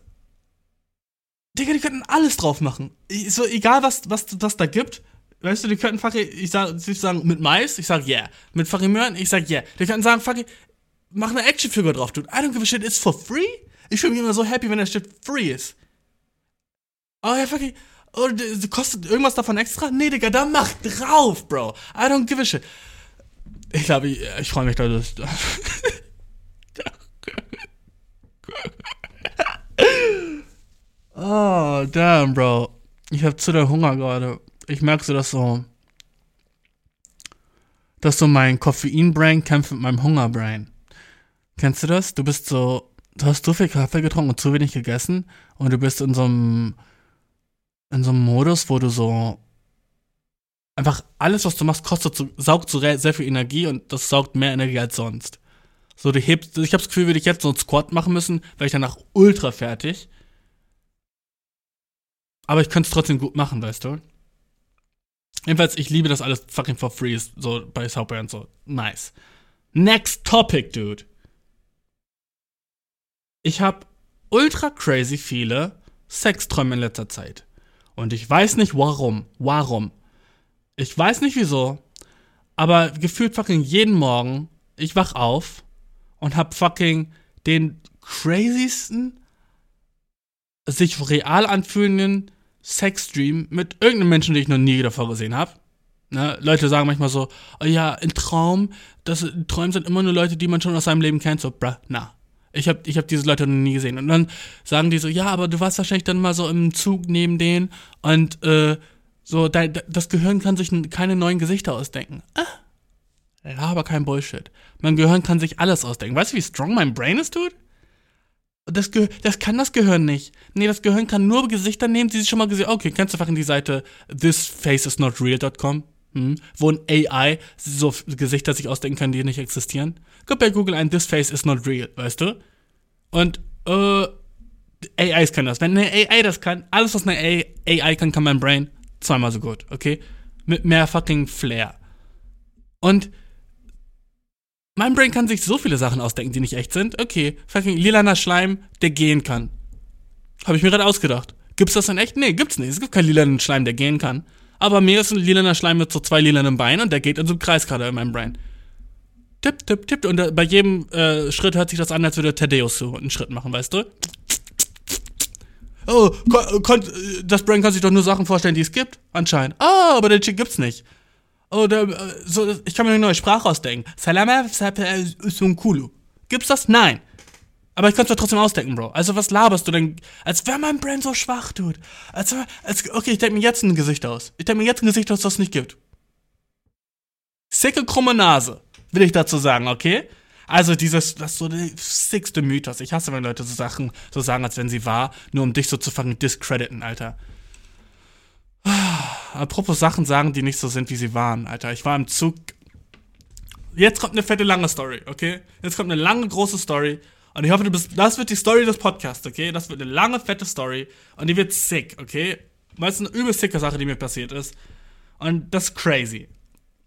Digga, die könnten alles drauf machen. So, egal was, was das da gibt, Weißt du, die könnten fucking, ich sag, sie sagen mit Mais, ich sag yeah. Mit fucking Möhren, ich sag yeah. Die könnten sagen, fucking, mach eine Actionfigur drauf, dude. I don't give a shit, it's for free? Ich fühle mich immer so happy, wenn der Shit free ist. Oh ja, fucking, oh, kostet irgendwas davon extra? Nee, Digga, da mach drauf, Bro. I don't give a shit. Ich glaube, ich, ich freue mich. Das, oh, damn, Bro. Ich hab zu der Hunger gerade ich merke so, dass so, dass so mein Koffein-Brain kämpft mit meinem Hunger-Brain. Kennst du das? Du bist so, du hast zu viel Kaffee getrunken und zu wenig gegessen und du bist in so einem, in so einem Modus, wo du so einfach alles, was du machst, kostet so, saugt so sehr viel Energie und das saugt mehr Energie als sonst. So, du hebst, ich habe das Gefühl, würde ich jetzt so einen Squat machen müssen, wäre ich danach ultra fertig. Aber ich könnte es trotzdem gut machen, weißt du? Jedenfalls, ich liebe das alles fucking for free, so bei Subway und so. Nice. Next topic, dude. Ich hab ultra crazy viele Sexträume in letzter Zeit. Und ich weiß nicht warum. Warum? Ich weiß nicht wieso. Aber gefühlt fucking jeden Morgen, ich wach auf und hab fucking den crazysten, sich real anfühlenden Sexstream mit irgendeinem Menschen, den ich noch nie davor gesehen habe. Ne? Leute sagen manchmal so, oh ja, ein Traum, das Träume sind immer nur Leute, die man schon aus seinem Leben kennt. So, bruh, na. Ich habe ich hab diese Leute noch nie gesehen. Und dann sagen die so, ja, aber du warst wahrscheinlich dann mal so im Zug neben denen und äh, so, das Gehirn kann sich keine neuen Gesichter ausdenken. Ah, aber kein Bullshit. Mein Gehirn kann sich alles ausdenken. Weißt du, wie strong mein Brain ist, dude? Das, das kann das Gehirn nicht. Nee, das Gehirn kann nur Gesichter nehmen, die sie schon mal gesehen haben. Okay, kennst du einfach in die Seite thisfaceisnotreal.com, hm, wo ein AI so Gesichter sich ausdenken kann, die nicht existieren. Gib bei Google ein This face is not real, weißt du? Und, äh, AIs können das. Wenn eine AI das kann, alles, was eine AI kann, kann mein Brain zweimal so gut, okay? Mit mehr fucking Flair. Und mein Brain kann sich so viele Sachen ausdenken, die nicht echt sind. Okay, fucking lilaner Schleim, der gehen kann. Habe ich mir gerade ausgedacht. Gibt's das denn echt? Nee, gibt's nicht. Es gibt keinen lilanen Schleim, der gehen kann. Aber mir ist ein lilaner Schleim mit so zwei lilanen Beinen und der geht in so einem Kreis gerade in meinem Brain. Tipp, tipp, tipp. Und äh, bei jedem äh, Schritt hört sich das an, als würde Thaddeus so einen Schritt machen, weißt du? Oh, das Brain kann sich doch nur Sachen vorstellen, die es gibt, anscheinend. Ah, oh, aber den Chick gibt's nicht. Oder äh, so, ich kann mir eine neue Sprache ausdenken. Salama Kulu. Gibt's das? Nein. Aber ich kann es doch trotzdem ausdenken, Bro. Also was laberst du denn? Als wäre mein Brain so schwach, Dude. Als, als, okay, ich denke mir jetzt ein Gesicht aus. Ich denke mir jetzt ein Gesicht aus, das es nicht gibt. Sicke krumme Nase, will ich dazu sagen, okay? Also dieses, das ist so der sixte Mythos. Ich hasse, wenn Leute so Sachen so sagen, als wenn sie wahr, nur um dich so zu fangen discrediten, Alter. Apropos Sachen sagen, die nicht so sind, wie sie waren, Alter. Ich war im Zug. Jetzt kommt eine fette lange Story, okay? Jetzt kommt eine lange große Story. Und ich hoffe, du bist. Das wird die Story des Podcasts, okay? Das wird eine lange, fette Story. Und die wird sick, okay? Weil es eine übel sicke Sache, die mir passiert ist. Und das ist crazy.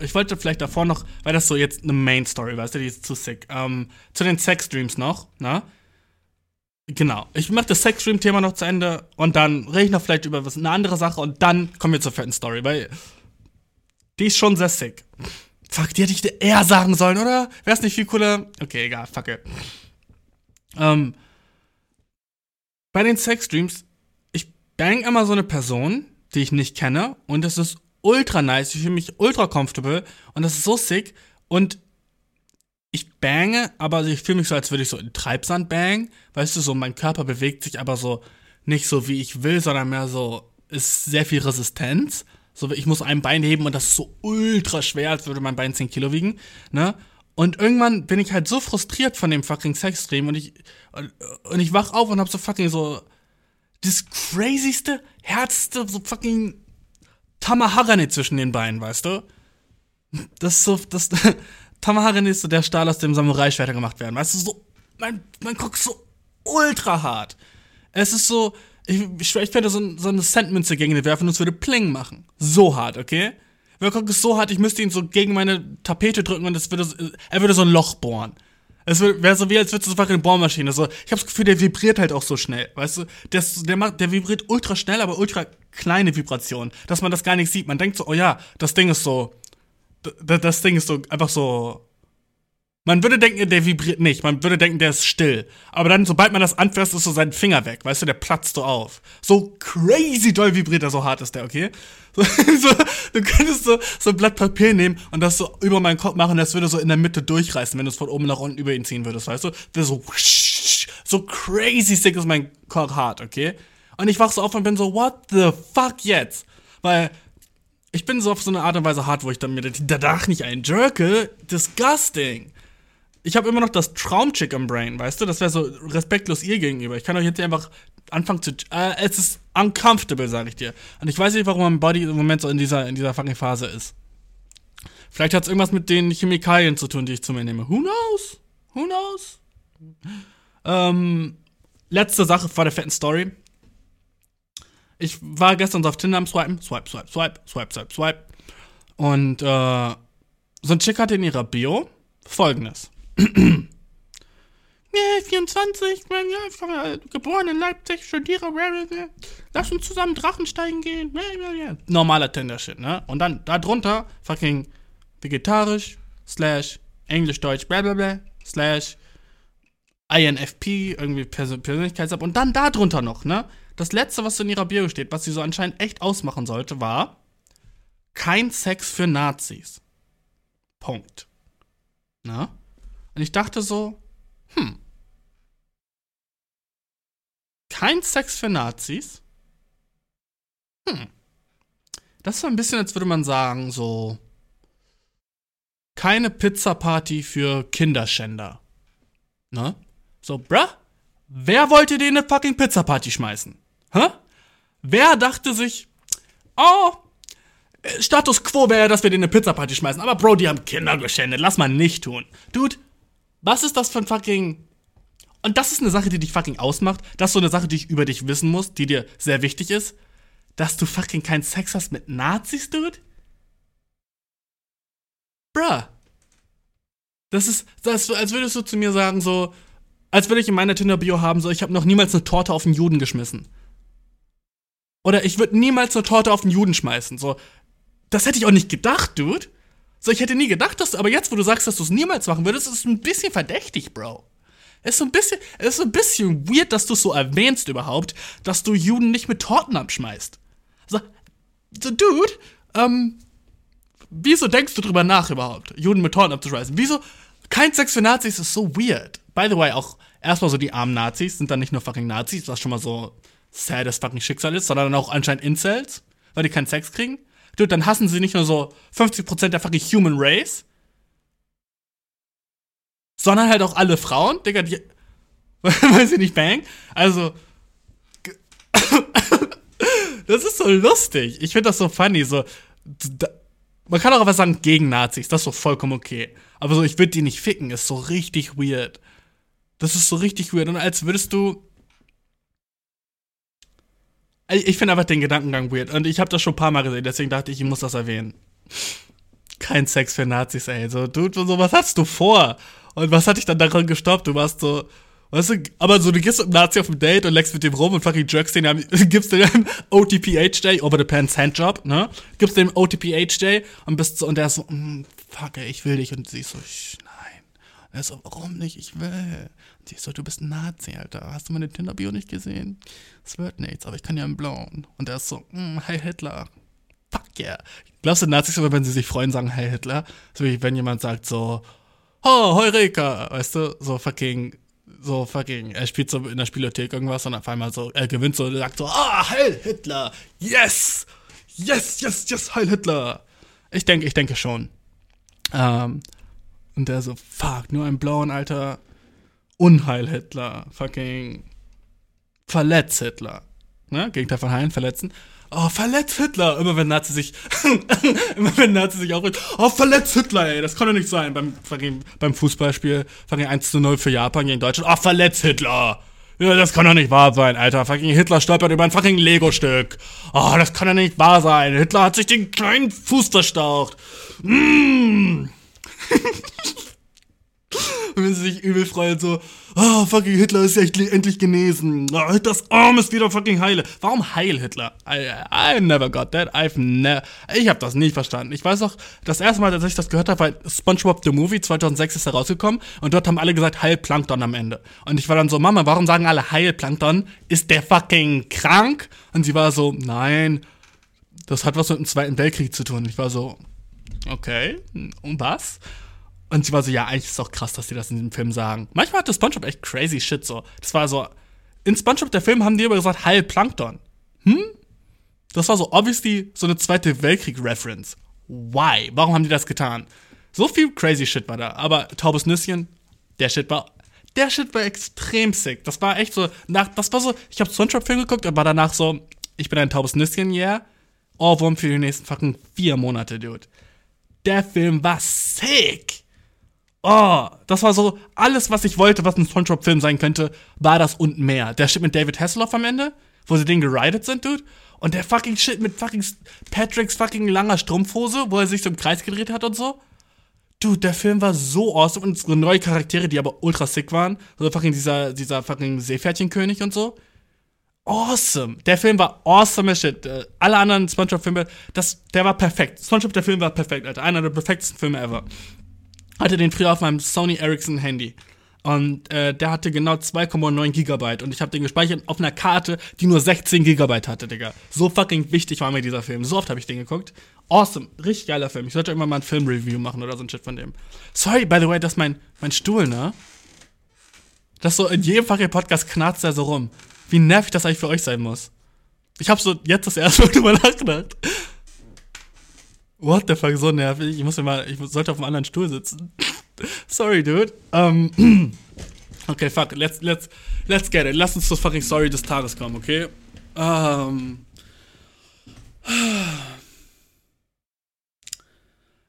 ich wollte vielleicht davor noch, weil das so jetzt eine Main Story, weißt du, die ist zu sick. Ähm, zu den Sex Dreams noch, ne? Genau. Ich mache das Sexstream-Thema noch zu Ende und dann rede ich noch vielleicht über was, eine andere Sache und dann kommen wir zur fetten Story, weil die ist schon sehr sick. Fuck, die hätte ich eher sagen sollen, oder? Wäre es nicht viel cooler? Okay, egal, fuck it. Ähm, bei den Sexstreams, ich bang immer so eine Person, die ich nicht kenne und es ist ultra nice, ich fühle mich ultra comfortable und das ist so sick und ich bange, aber ich fühle mich so, als würde ich so in Treibsand bang. Weißt du, so mein Körper bewegt sich aber so nicht so, wie ich will, sondern mehr so, ist sehr viel Resistenz. So, ich muss ein Bein heben und das ist so ultra schwer, als würde mein Bein 10 Kilo wiegen, ne? Und irgendwann bin ich halt so frustriert von dem fucking Sexstream und ich, und, und ich wach auf und hab so fucking so das crazyste, härteste, so fucking Tamaharane zwischen den Beinen, weißt du? Das ist so, das, Tamaharane ist so der Stahl, aus dem Samurai-Schwerter gemacht werden, weißt du? So, mein Kopf ist so ultra hart. Es ist so, ich, ich, ich werde so, so eine Centmünze gegen ihn werfen und es würde Pling machen. So hart, okay? Kopf ist so hart, ich müsste ihn so gegen meine Tapete drücken und es würde, er würde so ein Loch bohren. Es wäre so wie, als würdest du so eine Bohrmaschine. So, ich habe das Gefühl, der vibriert halt auch so schnell. Weißt du, der, der, macht, der vibriert ultra schnell, aber ultra kleine Vibrationen, dass man das gar nicht sieht. Man denkt so, oh ja, das Ding ist so, das Ding ist so einfach so man würde denken, der vibriert nicht. Man würde denken, der ist still. Aber dann, sobald man das anfasst, ist so sein Finger weg. Weißt du, der platzt so auf. So crazy doll vibriert er, so hart ist der, okay? So, so, du könntest so, so ein Blatt Papier nehmen und das so über meinen Kopf machen, das würde so in der Mitte durchreißen, wenn du es von oben nach unten über ihn ziehen würdest, weißt du? Der so, so crazy sick ist mein Kopf hart, okay? Und ich wach so auf und bin so, what the fuck jetzt? Weil ich bin so auf so eine Art und Weise hart, wo ich dann mir danach nicht einen jerke. Disgusting ich habe immer noch das Traumchick im Brain, weißt du? Das wäre so respektlos ihr gegenüber. Ich kann euch jetzt einfach anfangen zu. Äh, es ist uncomfortable, sage ich dir. Und ich weiß nicht, warum mein Body im Moment so in dieser, in dieser fucking Phase ist. Vielleicht hat es irgendwas mit den Chemikalien zu tun, die ich zu mir nehme. Who knows? Who knows? Ähm, letzte Sache vor der fetten Story. Ich war gestern so auf Tinder am Swipen. Swipe, swipe, swipe, swipe, swipe, swipe. Und äh, so ein Chick hatte in ihrer Bio folgendes. Ja, 24, ja, geboren in Leipzig, studiere, lass uns zusammen Drachensteigen gehen. Normaler Tinder-Shit, ne? Und dann darunter fucking vegetarisch, slash Englisch-Deutsch, blablabla, slash INFP, irgendwie Persön Persönlichkeitsab. Und dann darunter noch, ne? Das letzte, was in ihrer Bio steht, was sie so anscheinend echt ausmachen sollte, war kein Sex für Nazis. Punkt. Ne? Und ich dachte so, hm. Kein Sex für Nazis? Hm. Das so ein bisschen, als würde man sagen, so. Keine Pizza-Party für Kinderschänder. Ne? So, bruh, wer wollte dir eine fucking Pizza-Party schmeißen? Hä? Wer dachte sich, oh, Status quo wäre, dass wir dir eine Pizza-Party schmeißen, aber Bro, die haben Kinder geschändet, lass mal nicht tun. Dude, was ist das für ein fucking. Und das ist eine Sache, die dich fucking ausmacht. Das ist so eine Sache, die ich über dich wissen muss, die dir sehr wichtig ist. Dass du fucking keinen Sex hast mit Nazis, Dude? Bruh. Das ist, das ist, als würdest du zu mir sagen, so, als würde ich in meiner Tinder-Bio haben, so, ich habe noch niemals eine Torte auf einen Juden geschmissen. Oder ich würde niemals eine Torte auf einen Juden schmeißen. So, das hätte ich auch nicht gedacht, Dude. So, ich hätte nie gedacht, dass du, aber jetzt, wo du sagst, dass du es niemals machen würdest, ist es ein bisschen verdächtig, Bro. Es ist so ein bisschen, es ist ein bisschen weird, dass du es so erwähnst überhaupt, dass du Juden nicht mit Torten abschmeißt. So, so Dude, ähm, wieso denkst du drüber nach überhaupt, Juden mit Torten abzuschmeißen? Wieso? Kein Sex für Nazis ist so weird. By the way, auch erstmal so die armen Nazis sind dann nicht nur fucking Nazis, was schon mal so saddest fucking Schicksal ist, sondern auch anscheinend Incels, weil die keinen Sex kriegen. Dude, dann hassen sie nicht nur so 50% der fucking Human Race, sondern halt auch alle Frauen, Digga, die, weil sie nicht bang. Also, das ist so lustig. Ich finde das so funny, so, da, man kann auch einfach sagen, gegen Nazis, das ist so vollkommen okay. Aber so, ich würde die nicht ficken, ist so richtig weird. Das ist so richtig weird. Und als würdest du ich finde einfach den Gedankengang weird. Und ich habe das schon ein paar Mal gesehen, deswegen dachte ich, ich muss das erwähnen. Kein Sex für Nazis, ey. So, du, so, was hast du vor? Und was hat dich dann daran gestoppt? Du warst so, weißt du, aber so, du gehst mit einem Nazi auf ein Date und leckst mit dem rum und fucking jerkst den, gibst dem OTPH-Day, over the pants Handjob, ne? Gibst dem OTPH-Day und bist so, und der ist so, mm, fuck, ey, ich will dich. Und sie ist so, nein. Und er ist so, warum nicht? Ich will. Sie so, du bist ein Nazi, Alter. Hast du meine Tinder-Bio nicht gesehen? Es wird nichts, aber ich kann ja im Blauen. Und er ist so, mm, hey Hitler. fuck yeah. Glaubst du, Nazis immer, wenn sie sich freuen, sagen, hey Hitler? So wie wenn jemand sagt so, oh, Heureka, weißt du, so fucking, so fucking, er spielt so in der Spielothek irgendwas und auf einmal so, er gewinnt so und sagt so, ah, Heil Hitler, yes, yes, yes, yes, Heil Hitler. Ich denke, ich denke schon. Ähm, und der so, fuck, nur ein blauen, alter Unheil Hitler, fucking verletz Hitler. Ne? Gegenteil von heilen, verletzen. Oh, verletz Hitler. Immer wenn Nazi sich, immer wenn Nazi sich auch, oh, verletz Hitler, ey. Das kann doch nicht sein. Beim, beim Fußballspiel, fucking 1 zu 0 für Japan gegen Deutschland. Oh, verletz Hitler. Ja, das kann doch nicht wahr sein, Alter. Fucking Hitler stolpert über ein fucking Lego-Stück. Oh, das kann doch nicht wahr sein. Hitler hat sich den kleinen Fuß verstaucht. Mm. Wenn sie sich übel freuen, so, oh, fucking Hitler ist ja endlich genesen. Oh, Hitlers Arm ist wieder fucking heile. Warum Heil Hitler? I, I never got that. I've never. Ich habe das nicht verstanden. Ich weiß auch, das erste Mal, dass ich das gehört habe, war SpongeBob the Movie 2006 ist herausgekommen und dort haben alle gesagt Heil Plankton am Ende. Und ich war dann so, Mama, warum sagen alle Heil Plankton? Ist der fucking krank? Und sie war so, nein, das hat was mit dem Zweiten Weltkrieg zu tun. Ich war so, okay, und was? Und sie war so, ja, eigentlich ist es auch krass, dass die das in dem Film sagen. Manchmal hatte SpongeBob echt crazy shit so. Das war so, in SpongeBob der Film haben die immer gesagt, Heil Plankton. Hm? Das war so obviously so eine Zweite Weltkrieg-Reference. Why? Warum haben die das getan? So viel crazy shit war da. Aber Taubes Nüsschen, der Shit war, der Shit war extrem sick. Das war echt so, nach, das war so, ich hab SpongeBob-Film geguckt war danach so, ich bin ein Taubes Nüsschen, yeah. Ohrwurm für die nächsten fucking vier Monate, dude. Der Film war sick. Oh, das war so, alles, was ich wollte, was ein SpongeBob-Film sein könnte, war das und mehr. Der Shit mit David Hasselhoff am Ende, wo sie den geridet sind, dude. Und der fucking Shit mit fucking Patricks fucking langer Strumpfhose, wo er sich so im Kreis gedreht hat und so. Dude, der Film war so awesome und so neue Charaktere, die aber ultra sick waren. So fucking dieser, dieser fucking Seepferdchenkönig und so. Awesome. Der Film war awesome as shit. Äh, alle anderen SpongeBob-Filme, das, der war perfekt. SpongeBob, der Film war perfekt, Alter. Einer der perfektesten Filme ever hatte den früher auf meinem Sony Ericsson Handy. Und äh, der hatte genau 2,9 Gigabyte. Und ich habe den gespeichert auf einer Karte, die nur 16 Gigabyte hatte, Digga. So fucking wichtig war mir dieser Film. So oft habe ich den geguckt. Awesome. Richtig geiler Film. Ich sollte irgendwann mal ein Filmreview machen oder so ein Shit von dem. Sorry, by the way, das ist mein, mein Stuhl, ne? Das so in jedem fucking Podcast knarzt er so rum. Wie nervig das eigentlich für euch sein muss. Ich habe so jetzt das erste Mal drüber nachgedacht. What the fuck, so nervig. Ich muss mir mal, ich sollte auf einem anderen Stuhl sitzen. sorry, dude. Um, okay, fuck, let's, let's, let's get it. Lass uns zur fucking Sorry des Tages kommen, okay? Um,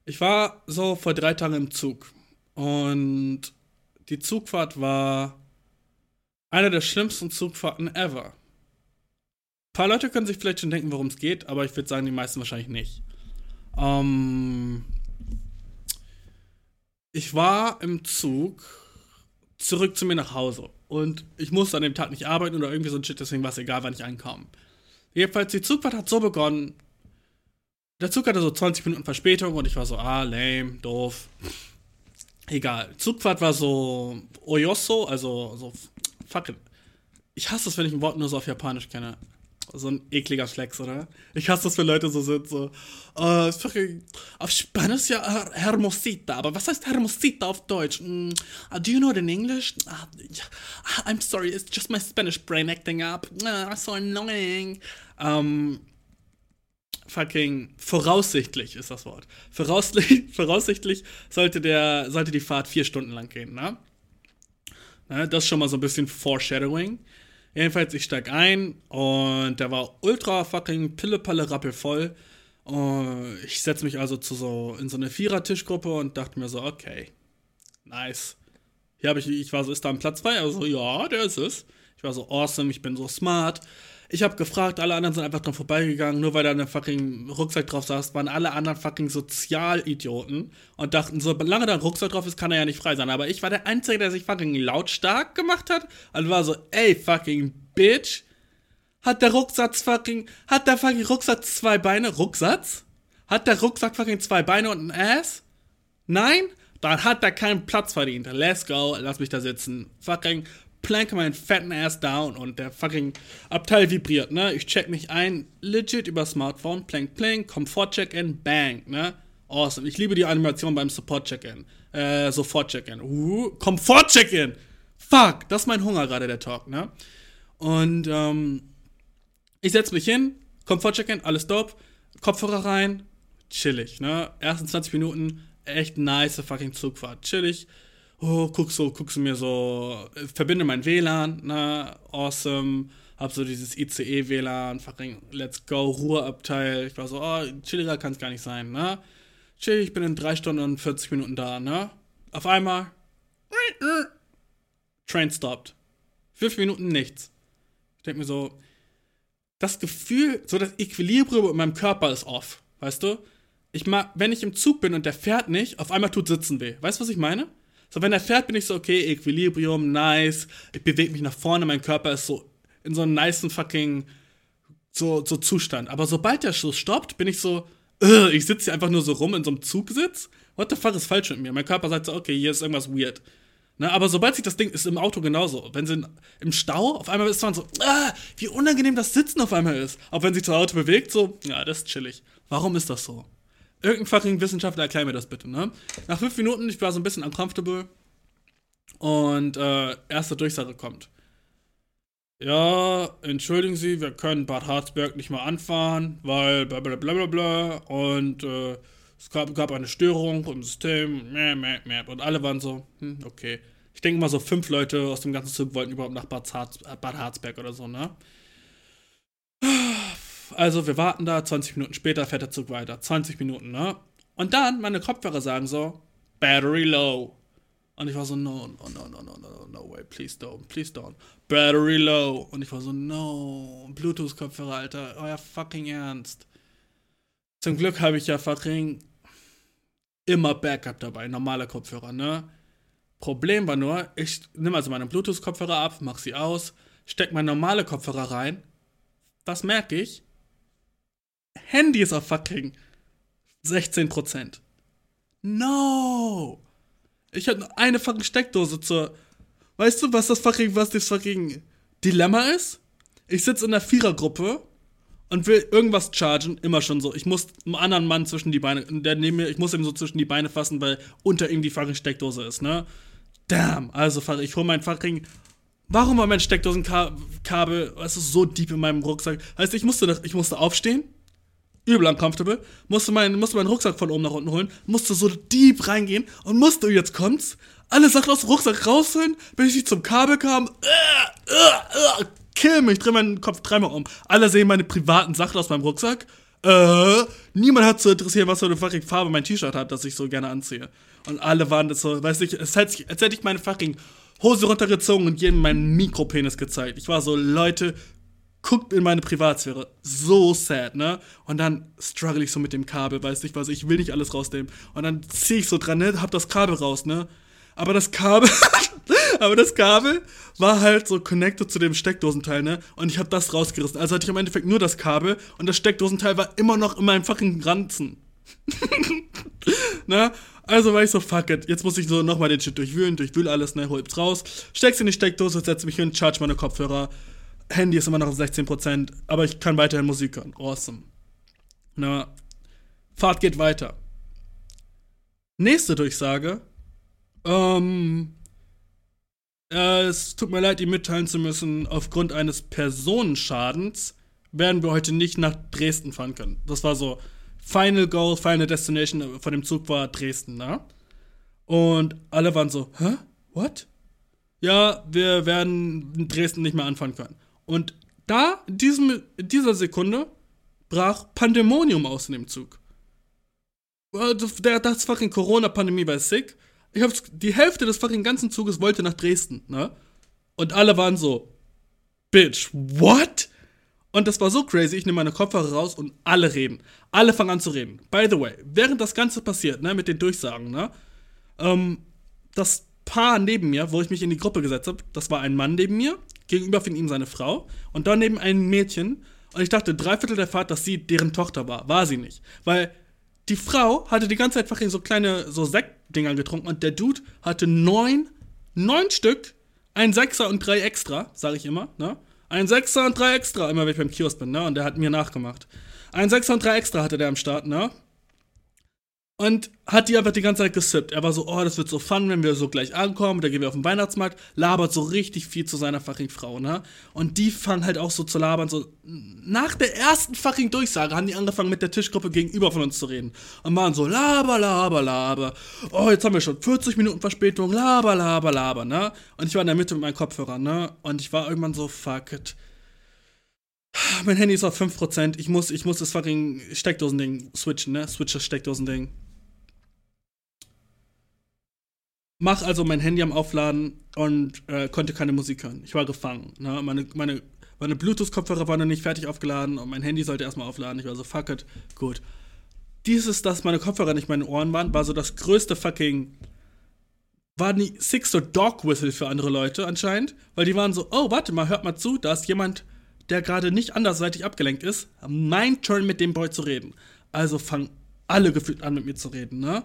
ich war so vor drei Tagen im Zug und die Zugfahrt war eine der schlimmsten Zugfahrten ever. Ein paar Leute können sich vielleicht schon denken, worum es geht, aber ich würde sagen, die meisten wahrscheinlich nicht. Ähm, ich war im Zug zurück zu mir nach Hause. Und ich musste an dem Tag nicht arbeiten oder irgendwie so ein Shit, deswegen war es egal, wann ich ankam. Jedenfalls, die Zugfahrt hat so begonnen. Der Zug hatte so 20 Minuten Verspätung und ich war so, ah, lame, doof. Egal. Zugfahrt war so Oyoso, also so, fuck it. Ich hasse es, wenn ich ein Wort nur so auf Japanisch kenne so ein ekliger Flex, oder? Ich hasse das, wenn Leute so sind, so, äh, auf Spanisch ja Her Hermosita, aber was heißt Hermosita auf Deutsch? Mm, uh, do you know it in English? Uh, I'm sorry, it's just my Spanish brain acting up. Uh, so annoying. Ähm, fucking voraussichtlich ist das Wort. Voraussichtlich, voraussichtlich sollte, der, sollte die Fahrt vier Stunden lang gehen, ne? ne? Das ist schon mal so ein bisschen Foreshadowing. Jedenfalls, ich steig ein und der war ultra fucking pille-palle rappelvoll. Und ich setze mich also zu so in so eine Vierer-Tischgruppe und dachte mir so, okay, nice. Hier habe ich, ich war so, ist da ein Platz frei? Also, ja, der ist es. Ich war so awesome, ich bin so smart. Ich habe gefragt, alle anderen sind einfach dran vorbeigegangen, nur weil da ein fucking Rucksack drauf saß, waren alle anderen fucking Sozialidioten und dachten, solange da ein Rucksack drauf ist, kann er ja nicht frei sein. Aber ich war der Einzige, der sich fucking lautstark gemacht hat und war so, ey, fucking Bitch, hat der Rucksack fucking, hat der fucking Rucksack zwei Beine? Rucksatz? Hat der Rucksack fucking zwei Beine und ein Ass? Nein? Dann hat er keinen Platz verdient. Let's go, lass mich da sitzen. Fucking planke meinen fetten Ass down und der fucking Abteil vibriert, ne? Ich check mich ein, legit über Smartphone, plank, plank, Komfort-Check-In, bang, ne? Awesome. Ich liebe die Animation beim Support-Check-In. Äh, Sofort-Check-In. Uh, Komfort-Check-In! Fuck, das ist mein Hunger gerade, der Talk, ne? Und, ähm, ich setz mich hin, Komfort-Check-In, alles dope, Kopfhörer rein, chillig, ne? Ersten 20 Minuten, echt nice fucking Zugfahrt, chillig. Oh, guck so, guckst du mir so, äh, verbinde mein WLAN, ne? Awesome. Hab so dieses ICE-WLAN, fucking let's go, Ruheabteil. Ich war so, oh, chilliger kann's gar nicht sein, ne? Chill, ich bin in 3 Stunden und 40 Minuten da, ne? Auf einmal, Train stopped. Fünf Minuten nichts. Ich denk mir so, das Gefühl, so das Equilibrium in meinem Körper ist off, weißt du? Ich mag, wenn ich im Zug bin und der fährt nicht, auf einmal tut Sitzen weh. Weißt du, was ich meine? So, wenn er fährt, bin ich so, okay, Equilibrium, nice. Ich bewege mich nach vorne, mein Körper ist so in so einem niceen fucking so, so Zustand. Aber sobald der Schuss stoppt, bin ich so, "Ugh, ich sitze hier einfach nur so rum in so einem Zugsitz. What the fuck ist falsch mit mir? Mein Körper sagt so, okay, hier ist irgendwas weird. Ne, aber sobald sich das Ding ist im Auto genauso. Wenn sie in, im Stau, auf einmal ist man so, ah, wie unangenehm das Sitzen auf einmal ist. Auch wenn sich das Auto bewegt, so, ja, das ist chillig. Warum ist das so? Irgendein fucking Wissenschaftler erklär mir das bitte, ne? Nach fünf Minuten, ich war so ein bisschen uncomfortable. Und äh, erste Durchsage kommt. Ja, entschuldigen Sie, wir können Bad Harzberg nicht mehr anfahren, weil bla bla bla bla bla. Und äh, es gab, gab eine Störung im System. Und alle waren so, hm, okay. Ich denke mal, so fünf Leute aus dem ganzen Zug wollten überhaupt nach Bad, Harz, Bad Harzberg oder so, ne? Also, wir warten da, 20 Minuten später fährt der Zug weiter. 20 Minuten, ne? Und dann, meine Kopfhörer sagen so, Battery low. Und ich war so, no, no, no, no, no, no, no way, please don't, please don't. Battery low. Und ich war so, no, Bluetooth-Kopfhörer, Alter, euer fucking Ernst. Zum Glück habe ich ja fucking immer Backup dabei, normale Kopfhörer, ne? Problem war nur, ich nehme also meine Bluetooth-Kopfhörer ab, mach sie aus, steck meine normale Kopfhörer rein. Was merke ich? Handy ist auf fucking 16%. No! Ich hatte nur eine fucking Steckdose zur. Weißt du, was das fucking, was das fucking Dilemma ist? Ich sitze in der Vierergruppe und will irgendwas chargen, immer schon so. Ich muss einem anderen Mann zwischen die Beine, der neben mir, ich muss ihm so zwischen die Beine fassen, weil unter ihm die fucking Steckdose ist, ne? Damn, also ich hole mein fucking. Warum war mein Steckdosenkabel, weißt du, so deep in meinem Rucksack? Heißt, ich musste, ich musste aufstehen, übel uncomfortable, musste meinen, musste meinen Rucksack von oben nach unten holen, musste so deep reingehen und musste, jetzt kommt's, alle Sachen aus dem Rucksack rausholen, bis ich zum Kabel kam, äh, äh, äh, kill mich, dreh meinen Kopf dreimal um. Alle sehen meine privaten Sachen aus meinem Rucksack. Äh, niemand hat zu interessieren, was für eine fucking Farbe mein T-Shirt hat, das ich so gerne anziehe. Und alle waren das so, weiß ich, als hätte ich, als hätte ich meine fucking Hose runtergezogen und jedem meinen Mikropenis gezeigt. Ich war so, Leute, guckt in meine Privatsphäre. So sad, ne? Und dann struggle ich so mit dem Kabel, weiß ich was, ich will nicht alles rausnehmen. Und dann ziehe ich so dran, ne? Hab das Kabel raus, ne? Aber das Kabel, aber das Kabel war halt so connected zu dem Steckdosenteil, ne? Und ich hab das rausgerissen. Also hatte ich im Endeffekt nur das Kabel und das Steckdosenteil war immer noch in meinem fucking Ranzen. ne? Also war ich so, fuck it, jetzt muss ich so nochmal den Shit durchwühlen, durchwühl alles, ne, hol's raus, steck's in die Steckdose, setz mich hin, charge meine Kopfhörer, Handy ist immer noch auf 16%, aber ich kann weiterhin Musik hören. Awesome. Na, Fahrt geht weiter. Nächste Durchsage. Ähm, äh, es tut mir leid, Ihnen mitteilen zu müssen, aufgrund eines Personenschadens werden wir heute nicht nach Dresden fahren können. Das war so, Final Goal, Final Destination von dem Zug war Dresden, ne? Und alle waren so, hä? What? Ja, wir werden in Dresden nicht mehr anfahren können. Und da, in, diesem, in dieser Sekunde, brach Pandemonium aus in dem Zug. Der, das fucking Corona-Pandemie war sick. Ich hab's, die Hälfte des fucking ganzen Zuges wollte nach Dresden, ne? Und alle waren so, Bitch, what? Und das war so crazy, ich nehme meine Kopfhörer raus und alle reden. Alle fangen an zu reden. By the way, während das Ganze passiert, ne, mit den Durchsagen, ne, ähm, das Paar neben mir, wo ich mich in die Gruppe gesetzt habe, das war ein Mann neben mir, gegenüber von ihm seine Frau und daneben ein Mädchen. Und ich dachte, drei Viertel der Fahrt, dass sie deren Tochter war. War sie nicht. Weil die Frau hatte die ganze Zeit fucking so kleine so Sektdinger getrunken und der Dude hatte neun, neun Stück Ein Sechser und drei extra, sage ich immer, ne? Ein Sechser und drei extra, immer wenn ich beim Kiosk bin, ne? Und der hat mir nachgemacht. Ein Sechser und drei extra hatte der am Start, ne? Und hat die einfach die ganze Zeit gesippt. Er war so, oh, das wird so fun, wenn wir so gleich ankommen. Da gehen wir auf den Weihnachtsmarkt. Labert so richtig viel zu seiner fucking Frau, ne? Und die fangen halt auch so zu labern. So, nach der ersten fucking Durchsage haben die angefangen mit der Tischgruppe gegenüber von uns zu reden. Und waren so, laber, laber, laber. Oh, jetzt haben wir schon 40 Minuten Verspätung. Laber, laber, laber, ne? Und ich war in der Mitte mit meinen Kopfhörern, ne? Und ich war irgendwann so, fuck it. Mein Handy ist auf 5%. Ich muss, ich muss das fucking Steckdosending switchen, ne? Switch das Steckdosending. Mach also mein Handy am Aufladen und äh, konnte keine Musik hören. Ich war gefangen. Ne? Meine, meine, meine Bluetooth-Kopfhörer waren noch nicht fertig aufgeladen und mein Handy sollte erstmal aufladen. Ich war so, fuck it, gut. Dieses, dass meine Kopfhörer nicht meine Ohren waren, war so das größte fucking. War die Six or Dog Whistle für andere Leute anscheinend, weil die waren so, oh, warte mal, hört mal zu, da ist jemand, der gerade nicht anderseitig abgelenkt ist. Mein Turn mit dem Boy zu reden. Also fangen alle gefühlt an mit mir zu reden, ne?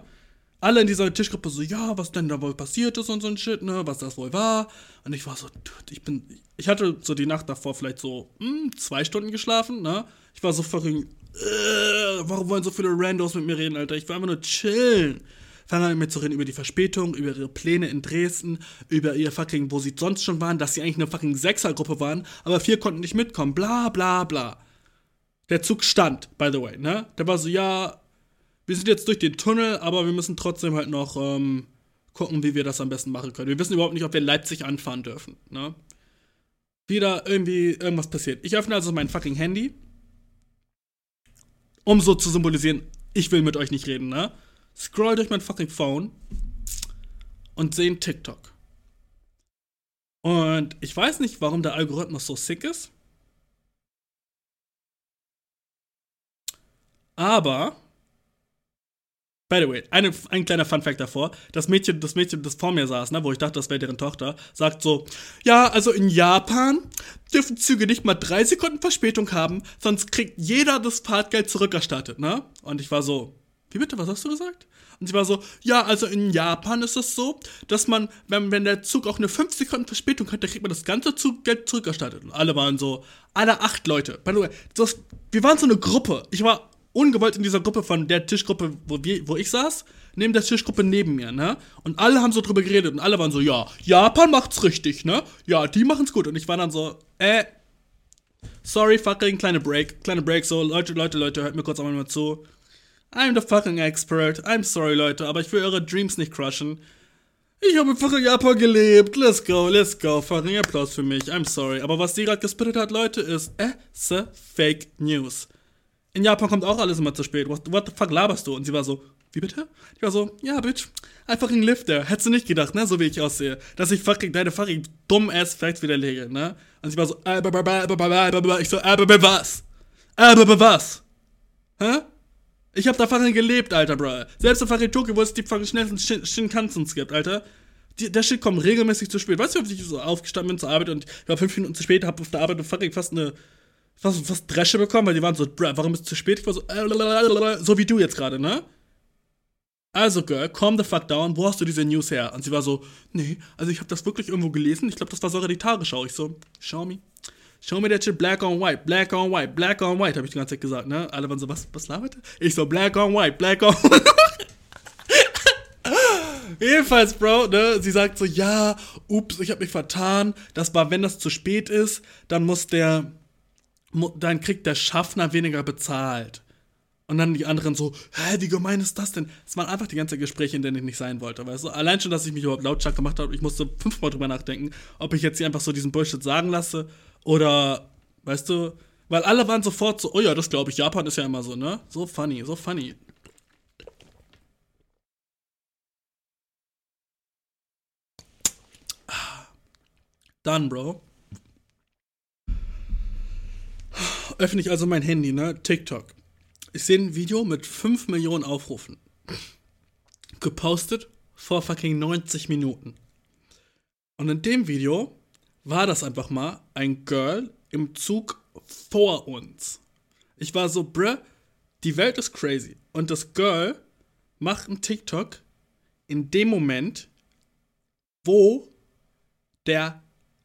Alle in dieser Tischgruppe so, ja, was denn da wohl passiert ist und so ein Shit, ne, was das wohl war. Und ich war so, ich bin, ich hatte so die Nacht davor vielleicht so hm, zwei Stunden geschlafen, ne. Ich war so fucking, äh, warum wollen so viele Randos mit mir reden, Alter? Ich will einfach nur chillen. Fangen an mit mir zu reden über die Verspätung, über ihre Pläne in Dresden, über ihr fucking, wo sie sonst schon waren, dass sie eigentlich eine fucking Sechsergruppe waren, aber vier konnten nicht mitkommen, bla bla bla. Der Zug stand, by the way, ne? Der war so, ja, wir sind jetzt durch den Tunnel, aber wir müssen trotzdem halt noch ähm, gucken, wie wir das am besten machen können. Wir wissen überhaupt nicht, ob wir Leipzig anfahren dürfen. Ne? Wieder irgendwie irgendwas passiert. Ich öffne also mein fucking Handy, um so zu symbolisieren, ich will mit euch nicht reden, ne? Scroll durch mein fucking Phone und sehe TikTok. Und ich weiß nicht, warum der Algorithmus so sick ist. Aber By the way, eine, ein kleiner Funfact davor. Das Mädchen, das Mädchen, das vor mir saß, ne, wo ich dachte, das wäre deren Tochter, sagt so, ja, also in Japan dürfen Züge nicht mal drei Sekunden Verspätung haben, sonst kriegt jeder das Fahrtgeld zurückerstattet, ne? Und ich war so, wie bitte, was hast du gesagt? Und sie war so, ja, also in Japan ist es so, dass man, wenn, wenn der Zug auch eine 5 Sekunden Verspätung hat, dann kriegt man das ganze Zuggeld zurückerstattet. Und alle waren so, alle acht Leute. By the way, das, wir waren so eine Gruppe. Ich war ungewollt in dieser Gruppe von der Tischgruppe, wo, wir, wo ich saß, neben der Tischgruppe neben mir, ne? Und alle haben so drüber geredet und alle waren so, ja, Japan macht's richtig, ne? Ja, die machen's gut. Und ich war dann so, äh, sorry, fucking, kleine Break, kleine Break, so, Leute, Leute, Leute, hört mir kurz einmal mal zu. I'm the fucking expert. I'm sorry, Leute, aber ich will eure Dreams nicht crushen. Ich habe in Japan gelebt. Let's go, let's go. Fucking Applaus für mich. I'm sorry. Aber was sie gerade gespittet hat, Leute, ist äh, Fake News in Japan kommt auch alles immer zu spät. What, what the fuck laberst du? Und sie war so, wie bitte? Ich war so, ja, Bitch, einfach ein Lifter. Hättest du nicht gedacht, ne, so wie ich aussehe, dass ich fucking deine fucking dumm ass Facts widerlege, ne? Und sie war so, äh, ich so, äh, was? Äh, was? Hä? Ich hab da fucking gelebt, Alter, bro. Selbst in fucking Tokio, wo es die fucking schnellsten Shin Shinkansens gibt, Alter. Die, der Shit kommt regelmäßig zu spät. Weißt du, ob ich so aufgestanden bin zur Arbeit und ich war fünf Minuten zu spät, hab auf der Arbeit fucking fast eine fast, fast Dresche bekommen, weil die waren so, warum ist es zu spät? Ich war so, äh, so wie du jetzt gerade, ne? Also, Girl, calm the fuck down, wo hast du diese News her? Und sie war so, nee, also ich habe das wirklich irgendwo gelesen, ich glaube, das war sogar die Tagesschau. Ich so, show me. Show me that shit black on white, black on white, black on white, habe ich die ganze Zeit gesagt, ne? Alle waren so, was, was labert Ich so, black on white, black on white. Jedenfalls, Bro, ne, sie sagt so, ja, ups, ich habe mich vertan. Das war, wenn das zu spät ist, dann muss der, dann kriegt der Schaffner weniger bezahlt. Und dann die anderen so, hä, wie gemein ist das denn? Es waren einfach die ganze Gespräche, in denen ich nicht sein wollte, weißt du? Allein schon, dass ich mich überhaupt lautstark gemacht habe, ich musste fünfmal drüber nachdenken, ob ich jetzt hier einfach so diesen Bullshit sagen lasse oder, weißt du, weil alle waren sofort so, oh ja, das glaube ich, Japan ist ja immer so, ne? So funny, so funny. Dann, Bro. Öffne ich also mein Handy, ne? TikTok. Ich sehe ein Video mit 5 Millionen Aufrufen. Gepostet vor fucking 90 Minuten. Und in dem Video war das einfach mal ein Girl im Zug vor uns. Ich war so, bruh, die Welt ist crazy. Und das Girl macht einen TikTok in dem Moment, wo der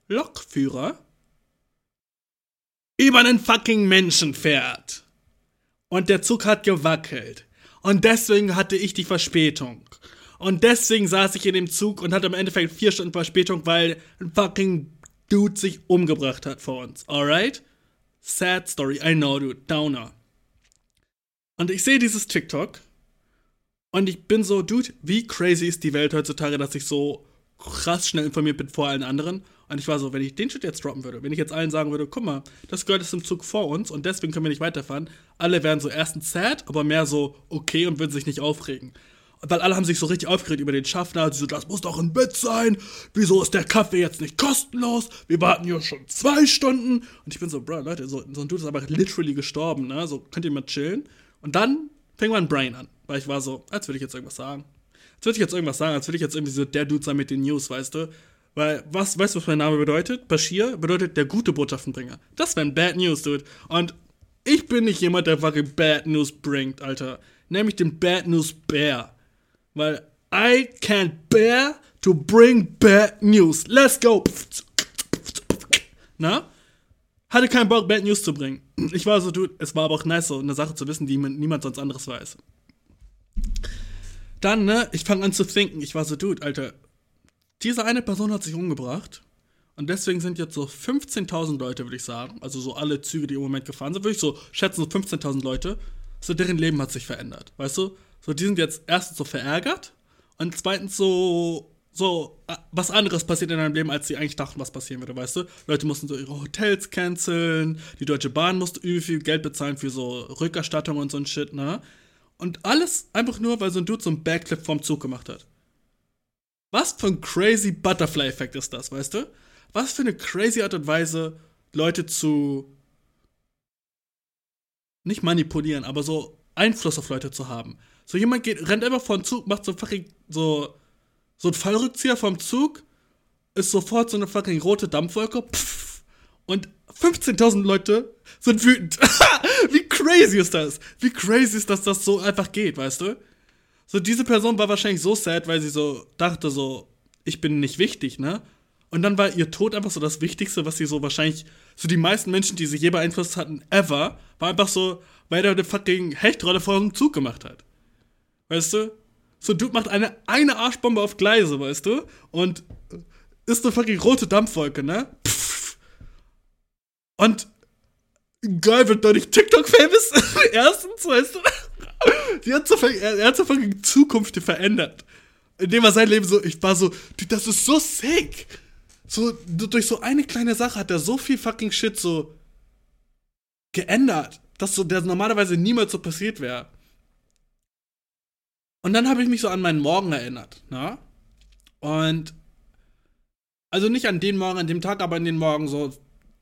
Lokführer über einen fucking Menschen fährt. Und der Zug hat gewackelt. Und deswegen hatte ich die Verspätung. Und deswegen saß ich in dem Zug und hatte im Endeffekt vier Stunden Verspätung, weil ein fucking Dude sich umgebracht hat vor uns. Alright? Sad story, I know, dude. Downer. Und ich sehe dieses TikTok und ich bin so, Dude, wie crazy ist die Welt heutzutage, dass ich so krass schnell informiert bin vor allen anderen. Und ich war so, wenn ich den Shit jetzt droppen würde, wenn ich jetzt allen sagen würde, guck mal, das gehört ist im Zug vor uns und deswegen können wir nicht weiterfahren, alle wären so erstens sad, aber mehr so okay und würden sich nicht aufregen. Weil alle haben sich so richtig aufgeregt über den Schaffner. Sie so, das muss doch ein Bett sein. Wieso ist der Kaffee jetzt nicht kostenlos? Wir warten hier schon zwei Stunden. Und ich bin so, Bro, Leute, so, so ein Dude ist aber literally gestorben, ne? So, könnt ihr mal chillen? Und dann fing mein Brain an. Weil ich war so, als würde ich jetzt irgendwas sagen. Als würde ich jetzt irgendwas sagen, als würde ich jetzt irgendwie so der Dude sein mit den News, weißt du? Weil, was, weißt du, was mein Name bedeutet? Bashir bedeutet der gute Botschaftenbringer. Das wären Bad News, Dude. Und ich bin nicht jemand, der fucking Bad News bringt, Alter. Nämlich den Bad News Bear. Weil I can't bear to bring bad news. Let's go. Na? Hatte keinen Bock, Bad News zu bringen. Ich war so, dude, es war aber auch nice, so eine Sache zu wissen, die niemand sonst anderes weiß. Dann, ne, ich fange an zu denken. Ich war so, dude, Alter, diese eine Person hat sich umgebracht. Und deswegen sind jetzt so 15.000 Leute, würde ich sagen, also so alle Züge, die im Moment gefahren sind, würde ich so schätzen, so 15.000 Leute, so deren Leben hat sich verändert, weißt du? So, die sind jetzt erstens so verärgert und zweitens so, so, äh, was anderes passiert in deinem Leben, als sie eigentlich dachten, was passieren würde, weißt du? Leute mussten so ihre Hotels canceln, die Deutsche Bahn musste übel viel Geld bezahlen für so Rückerstattung und so ein Shit, ne? Und alles einfach nur, weil so ein Dude so einen Backflip vom Zug gemacht hat. Was für ein crazy Butterfly-Effekt ist das, weißt du? Was für eine crazy Art und Weise, Leute zu nicht manipulieren, aber so Einfluss auf Leute zu haben. So jemand geht, rennt einfach vor den Zug, macht so fucking so, so ein Fallrückzieher vom Zug, ist sofort so eine fucking rote Dampfwolke, pff, und 15.000 Leute sind wütend. Wie crazy ist das? Wie crazy ist das, dass das so einfach geht, weißt du? So, diese Person war wahrscheinlich so sad, weil sie so dachte, so, ich bin nicht wichtig, ne? Und dann war ihr Tod einfach so das Wichtigste, was sie so wahrscheinlich, so die meisten Menschen, die sie je beeinflusst hatten, ever, war einfach so, weil er eine fucking Hechtrolle vor dem Zug gemacht hat. Weißt du? So ein Dude macht eine, eine Arschbombe auf Gleise, weißt du? Und ist eine fucking rote Dampfwolke, ne? Pff. Und geil wird dadurch TikTok-famous. Erstens, weißt du? Die hat so, er hat so fucking Zukunft verändert. Indem er sein Leben so, ich war so, dude, das ist so sick. So, durch so eine kleine Sache hat er so viel fucking Shit so geändert, dass so, der normalerweise niemals so passiert wäre. Und dann habe ich mich so an meinen Morgen erinnert, ne? Und also nicht an den Morgen, an dem Tag, aber an den Morgen so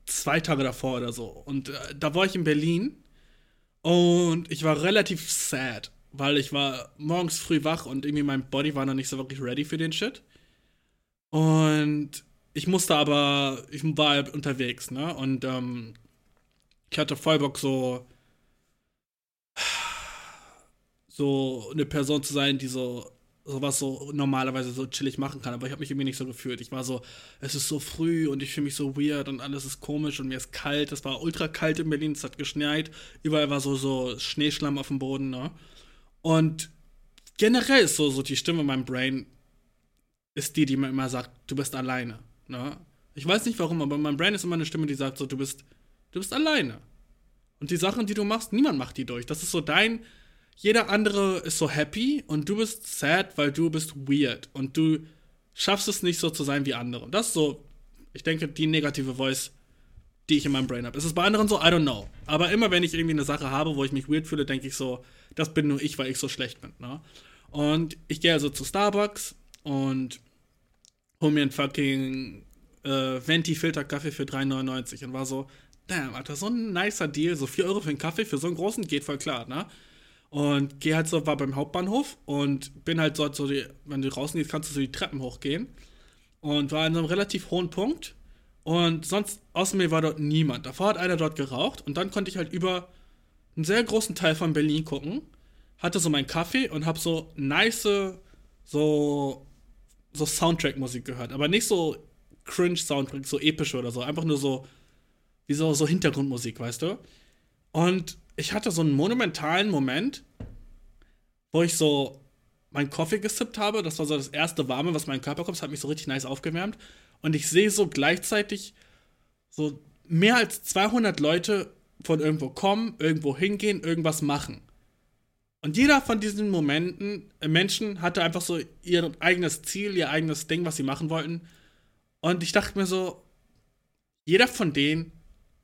zwei Tage davor oder so. Und äh, da war ich in Berlin und ich war relativ sad, weil ich war morgens früh wach und irgendwie mein Body war noch nicht so wirklich ready für den Shit. Und ich musste aber, ich war unterwegs, ne? Und ähm, ich hatte voll Bock so so eine Person zu sein, die so sowas so normalerweise so chillig machen kann, aber ich habe mich irgendwie nicht so gefühlt. Ich war so, es ist so früh und ich fühle mich so weird und alles ist komisch und mir ist kalt. Es war ultra kalt in Berlin, es hat geschneit, überall war so so Schneeschlamm auf dem Boden, ne? Und generell ist so so die Stimme in meinem Brain ist die, die mir immer sagt, du bist alleine, ne? Ich weiß nicht warum, aber mein Brain ist immer eine Stimme, die sagt so, du bist du bist alleine. Und die Sachen, die du machst, niemand macht die durch. Das ist so dein jeder andere ist so happy und du bist sad, weil du bist weird und du schaffst es nicht so zu sein wie andere. Das ist so, ich denke, die negative Voice, die ich in meinem Brain habe. Ist es bei anderen so? I don't know. Aber immer wenn ich irgendwie eine Sache habe, wo ich mich weird fühle, denke ich so, das bin nur ich, weil ich so schlecht bin. Ne? Und ich gehe also zu Starbucks und hol mir einen fucking äh, Venti-Filter-Kaffee für 3,99 und war so, damn, Alter, so ein nicer Deal, so 4 Euro für einen Kaffee, für so einen großen, geht voll klar, ne? Und gehe halt so, war beim Hauptbahnhof und bin halt so, so die, wenn du rausgehst, kannst du so die Treppen hochgehen. Und war so einem relativ hohen Punkt. Und sonst außer mir war dort niemand. Davor hat einer dort geraucht und dann konnte ich halt über einen sehr großen Teil von Berlin gucken. Hatte so meinen Kaffee und hab so nice, so, so Soundtrack-Musik gehört. Aber nicht so Cringe-Sound bringt, so epische oder so. Einfach nur so, wie so, so Hintergrundmusik, weißt du? Und ich hatte so einen monumentalen Moment, wo ich so meinen Kaffee gesippt habe. Das war so das erste Warme, was meinen Körper kommt. Das hat mich so richtig nice aufgewärmt. Und ich sehe so gleichzeitig so mehr als 200 Leute von irgendwo kommen, irgendwo hingehen, irgendwas machen. Und jeder von diesen Momenten, äh, Menschen hatte einfach so ihr eigenes Ziel, ihr eigenes Ding, was sie machen wollten. Und ich dachte mir so, jeder von denen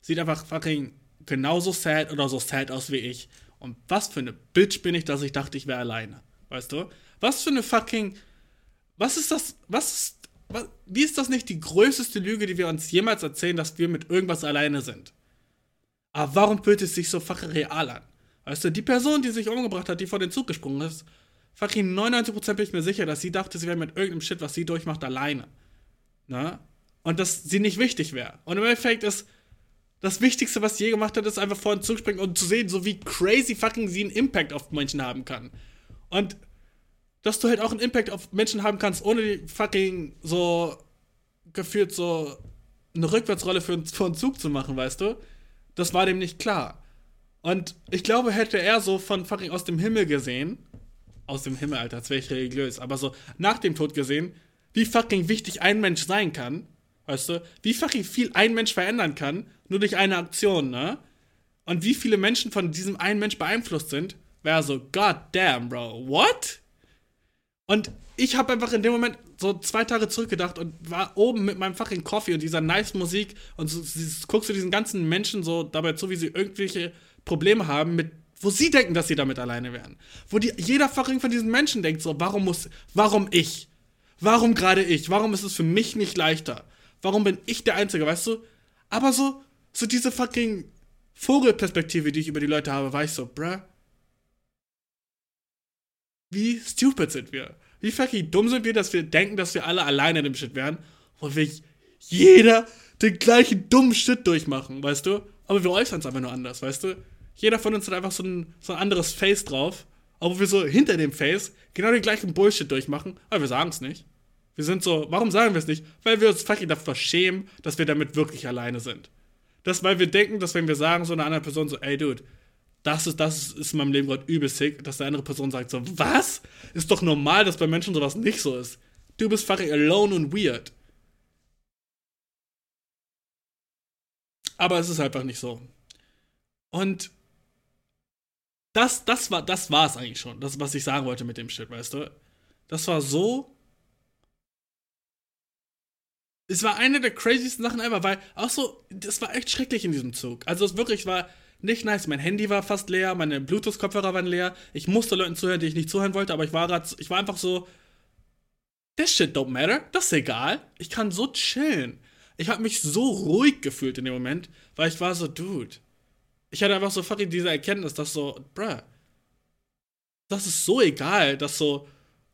sieht einfach fucking genauso sad oder so sad aus wie ich. Und was für eine Bitch bin ich, dass ich dachte, ich wäre alleine. Weißt du? Was für eine fucking. Was ist das? Was ist. Was, wie ist das nicht die größte Lüge, die wir uns jemals erzählen, dass wir mit irgendwas alleine sind? Aber warum fühlt es sich so fucking real an? Weißt du, die Person, die sich umgebracht hat, die vor den Zug gesprungen ist, fucking 99% bin ich mir sicher, dass sie dachte, sie wäre mit irgendeinem Shit, was sie durchmacht, alleine. Na? Und dass sie nicht wichtig wäre. Und im Endeffekt ist das Wichtigste, was sie je gemacht hat, ist einfach vor den Zug springen und zu sehen, so wie crazy fucking sie einen Impact auf Menschen haben kann. Und dass du halt auch einen Impact auf Menschen haben kannst, ohne die fucking so gefühlt so eine Rückwärtsrolle für, für einen Zug zu machen, weißt du? Das war dem nicht klar. Und ich glaube, hätte er so von fucking aus dem Himmel gesehen, aus dem Himmel, Alter, als wäre ich religiös, aber so nach dem Tod gesehen, wie fucking wichtig ein Mensch sein kann, weißt du, wie fucking viel ein Mensch verändern kann, nur durch eine Aktion, ne? Und wie viele Menschen von diesem einen Mensch beeinflusst sind, wäre so, God damn, Bro, what? Und ich habe einfach in dem Moment so zwei Tage zurückgedacht und war oben mit meinem fucking Coffee und dieser nice Musik und so, guckst du diesen ganzen Menschen so dabei zu, wie sie irgendwelche Probleme haben mit wo sie denken, dass sie damit alleine wären. Wo die, jeder fucking von diesen Menschen denkt so, warum muss, warum ich? Warum gerade ich? Warum ist es für mich nicht leichter? Warum bin ich der Einzige, weißt du? Aber so, so diese fucking Vogelperspektive, die ich über die Leute habe, war ich so, bruh, wie stupid sind wir? Wie fucking dumm sind wir, dass wir denken, dass wir alle alleine in dem Shit wären, wo wir jeder den gleichen dummen Shit durchmachen, weißt du? Aber wir äußern es einfach nur anders, weißt du? Jeder von uns hat einfach so ein, so ein anderes Face drauf, obwohl wir so hinter dem Face genau den gleichen Bullshit durchmachen, aber wir sagen es nicht. Wir sind so, warum sagen wir es nicht? Weil wir uns fucking dafür schämen, dass wir damit wirklich alleine sind. Das, weil wir denken, dass wenn wir sagen so einer anderen Person so, ey Dude, das ist, das ist in meinem Leben gerade übel sick, dass eine andere Person sagt so, was? Ist doch normal, dass bei Menschen sowas nicht so ist. Du bist fucking alone und weird. Aber es ist einfach nicht so. Und das, das war, das war es eigentlich schon. Das, was ich sagen wollte mit dem Shit, weißt du? Das war so. Es war eine der crazysten Sachen ever, weil auch so, das war echt schrecklich in diesem Zug. Also es wirklich war, nicht nice. Mein Handy war fast leer, meine Bluetooth-Kopfhörer waren leer. Ich musste Leuten zuhören, die ich nicht zuhören wollte, aber ich war grad, ich war einfach so, this shit don't matter, das ist egal. Ich kann so chillen. Ich habe mich so ruhig gefühlt in dem Moment, weil ich war so, dude. Ich hatte einfach so fucking diese Erkenntnis, dass so, bruh, das ist so egal, dass so,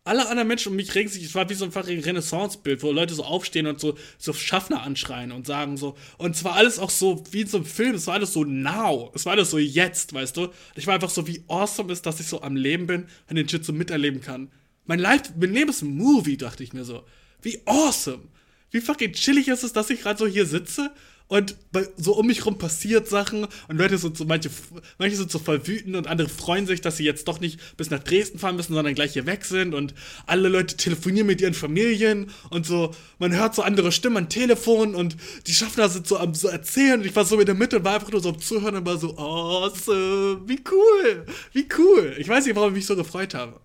alle anderen Menschen um mich regen sich, es war wie so ein fucking Renaissance-Bild, wo Leute so aufstehen und so, so Schaffner anschreien und sagen so, und zwar alles auch so wie in so einem Film, es war alles so now, es war alles so jetzt, weißt du? Ich war einfach so, wie awesome ist, dass ich so am Leben bin und den Shit so miterleben kann. Mein Life, mein Leben ist ein Movie, dachte ich mir so. Wie awesome! Wie fucking chillig ist es, dass ich gerade so hier sitze und so um mich rum passiert Sachen und Leute sind so, manche, manche sind so voll wütend und andere freuen sich, dass sie jetzt doch nicht bis nach Dresden fahren müssen, sondern gleich hier weg sind und alle Leute telefonieren mit ihren Familien und so, man hört so andere Stimmen am Telefon und die Schaffner sind so am so erzählen und ich war so in der Mitte und war einfach nur so am Zuhören und war so, awesome, wie cool, wie cool. Ich weiß nicht, warum ich mich so gefreut habe.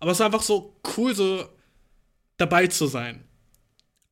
Aber es war einfach so cool, so dabei zu sein.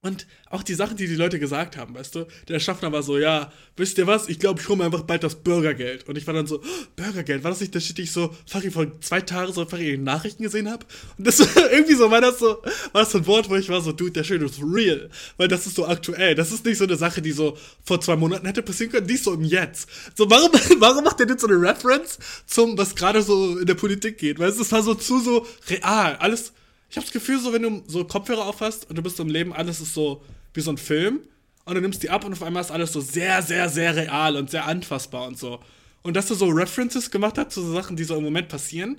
Und auch die Sachen, die die Leute gesagt haben, weißt du? Der Schaffner war so, ja, wisst ihr was? Ich glaube, ich hole mir einfach bald das Bürgergeld. Und ich war dann so, oh, Bürgergeld? War das nicht der Shit, ich so, fucking vor zwei Tagen so fucking Nachrichten gesehen habe? Und das irgendwie so, war das so, war das so ein Wort, wo ich war so, dude, der Shit ist real. Weil das ist so aktuell. Das ist nicht so eine Sache, die so vor zwei Monaten hätte passieren können, die ist so im Jetzt. So, warum, warum macht der jetzt so eine Reference zum, was gerade so in der Politik geht? Weißt du, es war so zu so real. Alles, ich habe das Gefühl, so wenn du so Kopfhörer aufhast und du bist im Leben, alles ist so wie so ein Film und du nimmst die ab und auf einmal ist alles so sehr, sehr, sehr real und sehr anfassbar und so. Und dass du so References gemacht hast zu so Sachen, die so im Moment passieren,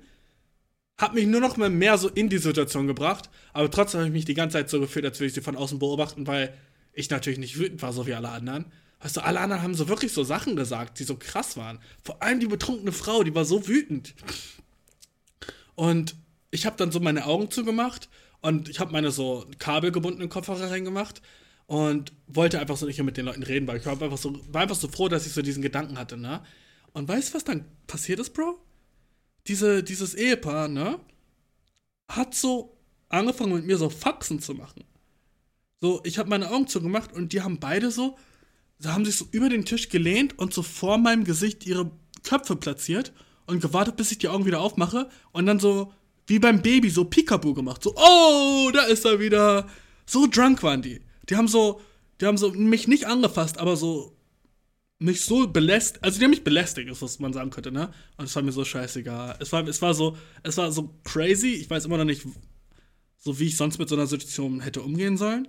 hat mich nur noch mal mehr so in die Situation gebracht. Aber trotzdem habe ich mich die ganze Zeit so gefühlt, als würde ich sie von außen beobachten, weil ich natürlich nicht wütend war, so wie alle anderen. Weißt du, alle anderen haben so wirklich so Sachen gesagt, die so krass waren. Vor allem die betrunkene Frau, die war so wütend. Und ich habe dann so meine Augen zugemacht und ich habe meine so kabelgebundenen Kopfhörer reingemacht und wollte einfach so nicht mehr mit den Leuten reden, weil ich war einfach so, war einfach so froh, dass ich so diesen Gedanken hatte, ne? Und weißt du, was dann passiert ist, Bro? Diese, dieses Ehepaar, ne? Hat so angefangen mit mir so Faxen zu machen. So, ich habe meine Augen zugemacht und die haben beide so, sie haben sich so über den Tisch gelehnt und so vor meinem Gesicht ihre Köpfe platziert und gewartet, bis ich die Augen wieder aufmache und dann so wie beim Baby so Peekaboo gemacht. So, oh, da ist er wieder. So drunk waren die. Die haben so, die haben so mich nicht angefasst, aber so mich so belästigt, also die haben mich belästigt, ist was man sagen könnte, ne? Und es war mir so scheißegal. Es war, es war so, es war so crazy. Ich weiß immer noch nicht, so wie ich sonst mit so einer Situation hätte umgehen sollen.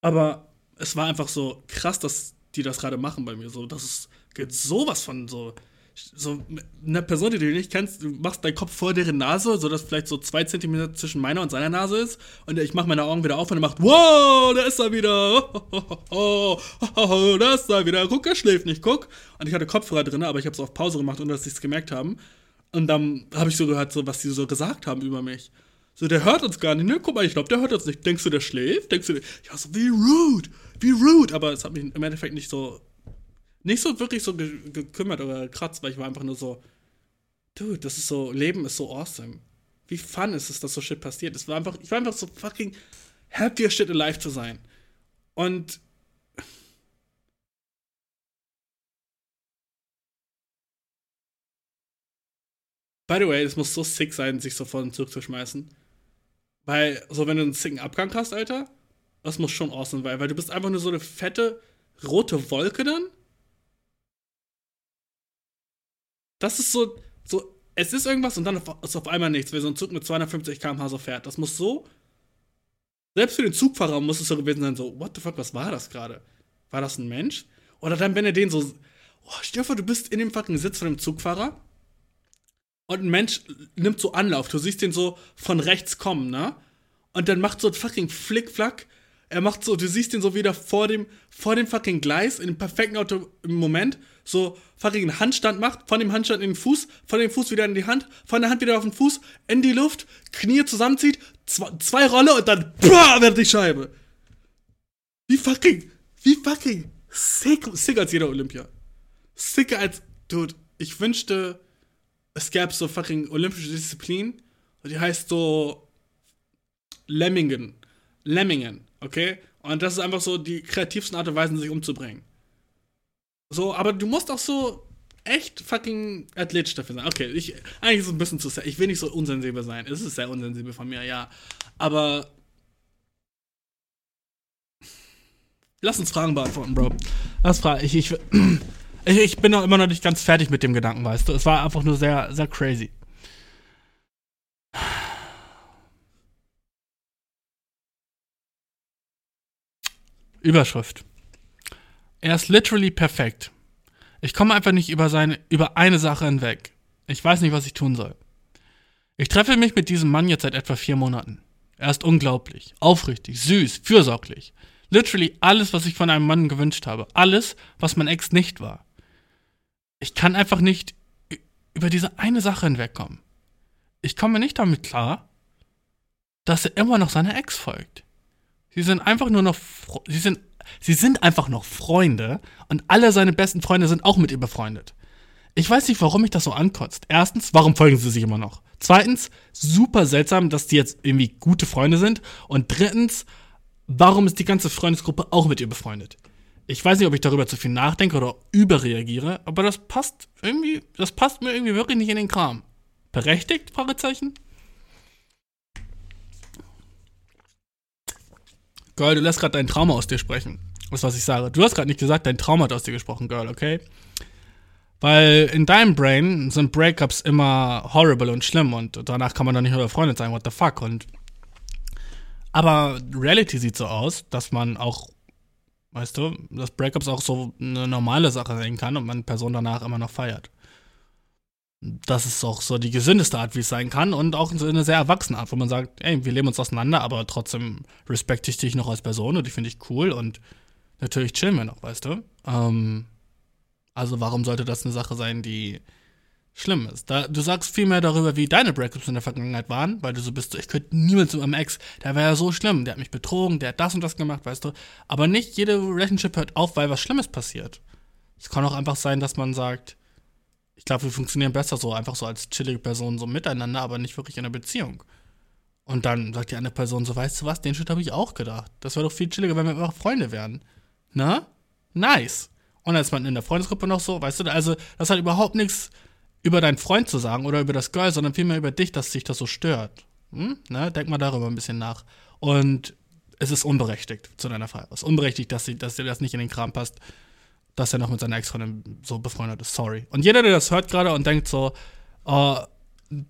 Aber es war einfach so krass, dass die das gerade machen bei mir. So, das ist, geht sowas von so so eine Person, die du nicht kennst, du machst deinen Kopf vor deren Nase, sodass vielleicht so zwei Zentimeter zwischen meiner und seiner Nase ist. Und ich mache meine Augen wieder auf und er macht, wow, da ist er wieder. Oh, oh, oh, da ist er wieder. Guck, er schläft nicht, guck. Und ich hatte Kopfhörer drin, aber ich habe es auf Pause gemacht, ohne dass sie es gemerkt haben. Und dann habe ich so gehört, so, was die so gesagt haben über mich. So, der hört uns gar nicht, ne? Guck mal, ich glaube, der hört uns nicht. Denkst du, der schläft? Denkst du, ja, so, wie rude, wie rude. Aber es hat mich im Endeffekt nicht so nicht so wirklich so ge gekümmert oder kratzt, weil ich war einfach nur so, dude, das ist so, Leben ist so awesome. Wie fun ist es, dass so Shit passiert? Es war einfach, ich war einfach so fucking happy as shit alive zu sein. Und By the way, es muss so sick sein, sich so vor den Zug zu schmeißen. Weil, so, wenn du einen sicken Abgang hast, Alter, das muss schon awesome sein, weil du bist einfach nur so eine fette rote Wolke dann Das ist so, so, es ist irgendwas und dann ist auf einmal nichts, weil so ein Zug mit 250 km/h so fährt. Das muss so, selbst für den Zugfahrer muss es so gewesen sein, so, what the fuck, was war das gerade? War das ein Mensch? Oder dann, wenn er den so, oh, stell dir vor, du bist in dem fucking Sitz von dem Zugfahrer und ein Mensch nimmt so Anlauf. Du siehst den so von rechts kommen, ne? Und dann macht so ein fucking Flickflack. Er macht so, du siehst den so wieder vor dem, vor dem fucking Gleis, in dem perfekten Auto im Moment so fucking Handstand macht, von dem Handstand in den Fuß, von dem Fuß wieder in die Hand, von der Hand wieder auf den Fuß, in die Luft, Knie zusammenzieht, zwei, zwei Rolle und dann BAH, wird die Scheibe. Wie fucking, wie fucking sick, sick als jeder Olympia. Sicker als, dude, ich wünschte, es gäbe so fucking olympische Disziplin und die heißt so Lemmingen. Lemmingen, okay? Und das ist einfach so die kreativsten Art und Weisen, sich umzubringen. So, aber du musst auch so echt fucking athletisch dafür sein. Okay, ich, eigentlich ist es ein bisschen zu sehr. Ich will nicht so unsensibel sein. Es ist sehr unsensibel von mir, ja. Aber. Lass uns Fragen beantworten, Bro. Lass fragen. Ich, ich, ich, bin noch immer noch nicht ganz fertig mit dem Gedanken, weißt du. Es war einfach nur sehr, sehr crazy. Überschrift. Er ist literally perfekt. Ich komme einfach nicht über seine, über eine Sache hinweg. Ich weiß nicht, was ich tun soll. Ich treffe mich mit diesem Mann jetzt seit etwa vier Monaten. Er ist unglaublich, aufrichtig, süß, fürsorglich. Literally alles, was ich von einem Mann gewünscht habe. Alles, was mein Ex nicht war. Ich kann einfach nicht über diese eine Sache hinwegkommen. Ich komme nicht damit klar, dass er immer noch seiner Ex folgt. Sie sind einfach nur noch, sie sind Sie sind einfach noch Freunde und alle seine besten Freunde sind auch mit ihr befreundet. Ich weiß nicht, warum mich das so ankotzt. Erstens, warum folgen sie sich immer noch? Zweitens, super seltsam, dass die jetzt irgendwie gute Freunde sind. Und drittens, warum ist die ganze Freundesgruppe auch mit ihr befreundet? Ich weiß nicht, ob ich darüber zu viel nachdenke oder überreagiere, aber das passt irgendwie, das passt mir irgendwie wirklich nicht in den Kram. Berechtigt? Fragezeichen? Girl, du lässt gerade dein Trauma aus dir sprechen. Das ist, was ich sage. Du hast gerade nicht gesagt, dein Trauma hat aus dir gesprochen, Girl, okay? Weil in deinem Brain sind Breakups immer horrible und schlimm und danach kann man dann nicht mehr befreundet sein, what the fuck. Und aber Reality sieht so aus, dass man auch, weißt du, dass Breakups auch so eine normale Sache sein kann und man Person danach immer noch feiert. Das ist auch so die gesündeste Art, wie es sein kann und auch so eine sehr erwachsene Art, wo man sagt, ey, wir leben uns auseinander, aber trotzdem respekte ich dich noch als Person und die finde ich cool und natürlich chillen wir noch, weißt du? Ähm, also warum sollte das eine Sache sein, die schlimm ist? Da, du sagst viel mehr darüber, wie deine Breakups in der Vergangenheit waren, weil du so bist, ich könnte niemals mit meinem Ex, der war ja so schlimm, der hat mich betrogen, der hat das und das gemacht, weißt du? Aber nicht jede Relationship hört auf, weil was Schlimmes passiert. Es kann auch einfach sein, dass man sagt, ich glaube, wir funktionieren besser so, einfach so als chillige Personen so miteinander, aber nicht wirklich in einer Beziehung. Und dann sagt die andere Person so, weißt du was, den Shit habe ich auch gedacht. Das wäre doch viel chilliger, wenn wir einfach Freunde wären. Na? Nice. Und dann ist man in der Freundesgruppe noch so, weißt du, also das hat überhaupt nichts über deinen Freund zu sagen oder über das Girl, sondern vielmehr über dich, dass sich das so stört. Hm? Ne? Denk mal darüber ein bisschen nach. Und es ist unberechtigt zu deiner Frage. Es ist unberechtigt, dass, sie, dass dir das nicht in den Kram passt, dass er noch mit seiner Ex-Freundin so befreundet ist. Sorry. Und jeder, der das hört gerade und denkt so, oh,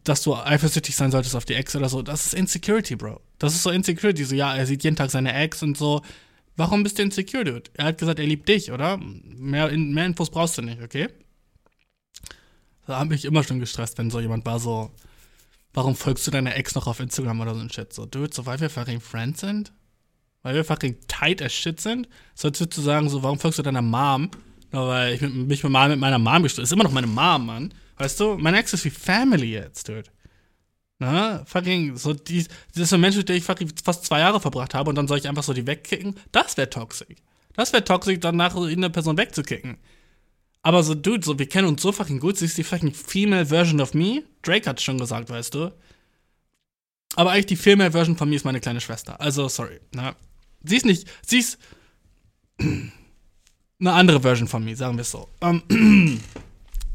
dass du eifersüchtig sein solltest auf die Ex oder so, das ist Insecurity, Bro. Das ist so Insecurity. So, ja, er sieht jeden Tag seine Ex und so. Warum bist du insecure, Dude? Er hat gesagt, er liebt dich, oder? Mehr, mehr Infos brauchst du nicht, okay? Da habe ich immer schon gestresst, wenn so jemand war, so, warum folgst du deiner Ex noch auf Instagram oder so ein Shit? So, Dude, so weil wir fucking Friends sind? Weil wir fucking tight as shit sind? Sollst du zu sagen, so, warum folgst du deiner Mom? Nur weil ich mit, mich mal mit meiner Mom gestritten Ist immer noch meine Mom, Mann. Weißt du, meine Ex ist wie Family jetzt, Dude. Na, fucking, so die, das ist ein Mensch, mit dem ich fucking fast zwei Jahre verbracht habe und dann soll ich einfach so die wegkicken. Das wäre toxisch. Das wäre toxisch, danach so eine Person wegzukicken. Aber so, Dude, so, wir kennen uns so fucking gut, sie ist die fucking Female Version of me. Drake hat schon gesagt, weißt du. Aber eigentlich die Female Version von mir ist meine kleine Schwester. Also, sorry. Na, sie ist nicht, sie ist eine andere Version von mir, sagen wir es so. Ähm,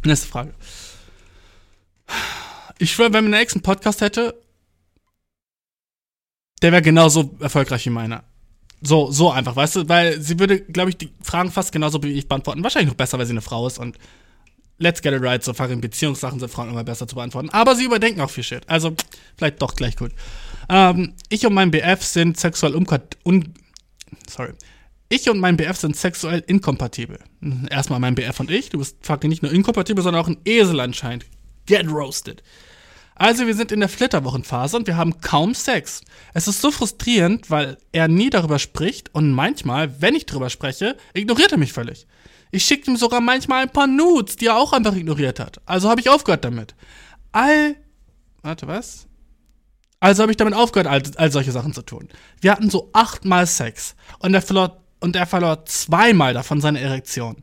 nächste Frage. Ich schwöre, wenn Ex einen Podcast hätte, der wäre genauso erfolgreich wie meiner. So, so einfach, weißt du? Weil sie würde, glaube ich, die Fragen fast genauso wie ich beantworten. Wahrscheinlich noch besser, weil sie eine Frau ist und let's get it right, so fucking Beziehungssachen sind Frauen immer besser zu beantworten. Aber sie überdenken auch viel Shit. Also, vielleicht doch gleich gut. Ähm, ich und mein BF sind sexuell unkompatibel. Un sorry. Ich und mein BF sind sexuell inkompatibel. Erstmal mein BF und ich. Du bist fucking nicht nur inkompatibel, sondern auch ein Esel anscheinend. Get roasted. Also wir sind in der Flitterwochenphase und wir haben kaum Sex. Es ist so frustrierend, weil er nie darüber spricht und manchmal, wenn ich darüber spreche, ignoriert er mich völlig. Ich schicke ihm sogar manchmal ein paar Nudes, die er auch einfach ignoriert hat. Also habe ich aufgehört damit. All. Warte, was? Also habe ich damit aufgehört, all, all solche Sachen zu tun. Wir hatten so achtmal Sex und er verlor, und er verlor zweimal davon seine Erektion.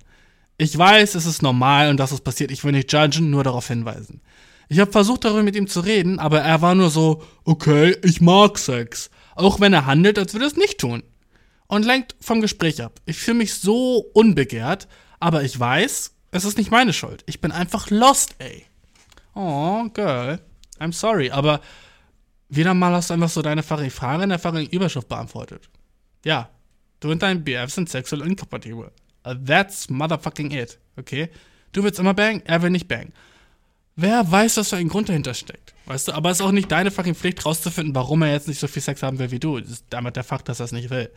Ich weiß, es ist normal und dass es passiert. Ich will nicht judgen, nur darauf hinweisen. Ich habe versucht, darüber mit ihm zu reden, aber er war nur so, okay, ich mag Sex. Auch wenn er handelt, als würde er es nicht tun. Und lenkt vom Gespräch ab. Ich fühle mich so unbegehrt, aber ich weiß, es ist nicht meine Schuld. Ich bin einfach lost, ey. Oh, Girl. I'm sorry, aber wieder mal hast du einfach so deine Frage in der fucking Überschrift beantwortet. Ja, du und dein BF sind sexuell inkompatibel. That's motherfucking it, okay? Du willst immer bang, er will nicht bang. Wer weiß, was für ein Grund dahinter steckt. Weißt du, aber es ist auch nicht deine fucking Pflicht rauszufinden, warum er jetzt nicht so viel Sex haben will wie du. Das ist damit der Fakt, dass er es nicht will.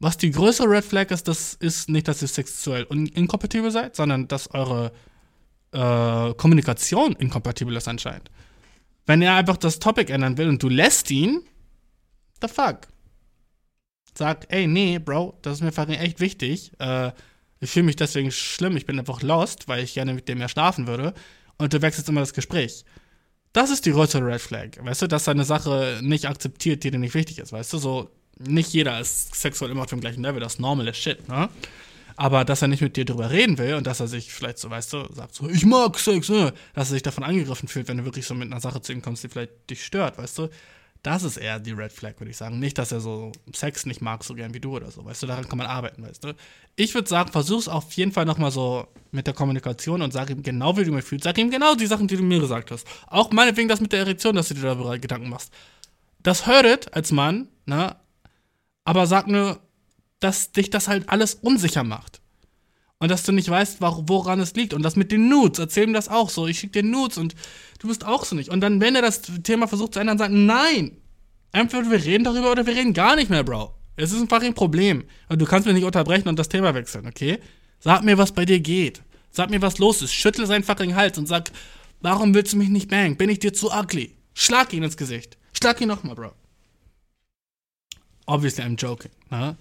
Was die größere Red Flag ist, das ist nicht, dass ihr sexuell inkompatibel seid, sondern dass eure äh, Kommunikation inkompatibel ist anscheinend. Wenn er einfach das Topic ändern will und du lässt ihn, the fuck. Sag, ey, nee, Bro, das ist mir fucking echt wichtig. Äh, ich fühle mich deswegen schlimm, ich bin einfach lost, weil ich gerne mit dem mehr schlafen würde und du wechselst immer das Gespräch. Das ist die größere Red Flag, weißt du, dass er eine Sache nicht akzeptiert, die dir nicht wichtig ist, weißt du, so, nicht jeder ist sexuell immer auf dem gleichen Level, das ist normal shit, ne? Aber dass er nicht mit dir drüber reden will und dass er sich vielleicht so, weißt du, sagt so, ich mag Sex, ne? Dass er sich davon angegriffen fühlt, wenn du wirklich so mit einer Sache zu ihm kommst, die vielleicht dich stört, weißt du? Das ist eher die Red Flag, würde ich sagen. Nicht, dass er so Sex nicht mag, so gern wie du oder so. Weißt du, daran kann man arbeiten, weißt du. Ich würde sagen, versuch's auf jeden Fall nochmal so mit der Kommunikation und sag ihm genau, wie du mich fühlst. Sag ihm genau die Sachen, die du mir gesagt hast. Auch meinetwegen das mit der Erektion, dass du dir darüber Gedanken machst. Das hört als Mann, ne? Aber sag nur, dass dich das halt alles unsicher macht. Und dass du nicht weißt, woran es liegt. Und das mit den Nudes, erzähl ihm das auch so. Ich schicke dir Nudes und du bist auch so nicht. Und dann, wenn er das Thema versucht zu ändern, sagt, nein. Entweder wir reden darüber oder wir reden gar nicht mehr, Bro. Es ist einfach ein Problem. Und du kannst mich nicht unterbrechen und das Thema wechseln, okay? Sag mir, was bei dir geht. Sag mir, was los ist. Schüttel seinen fucking Hals und sag, warum willst du mich nicht bangen? Bin ich dir zu ugly? Schlag ihn ins Gesicht. Schlag ihn nochmal, Bro. Obviously, I'm joking, ne?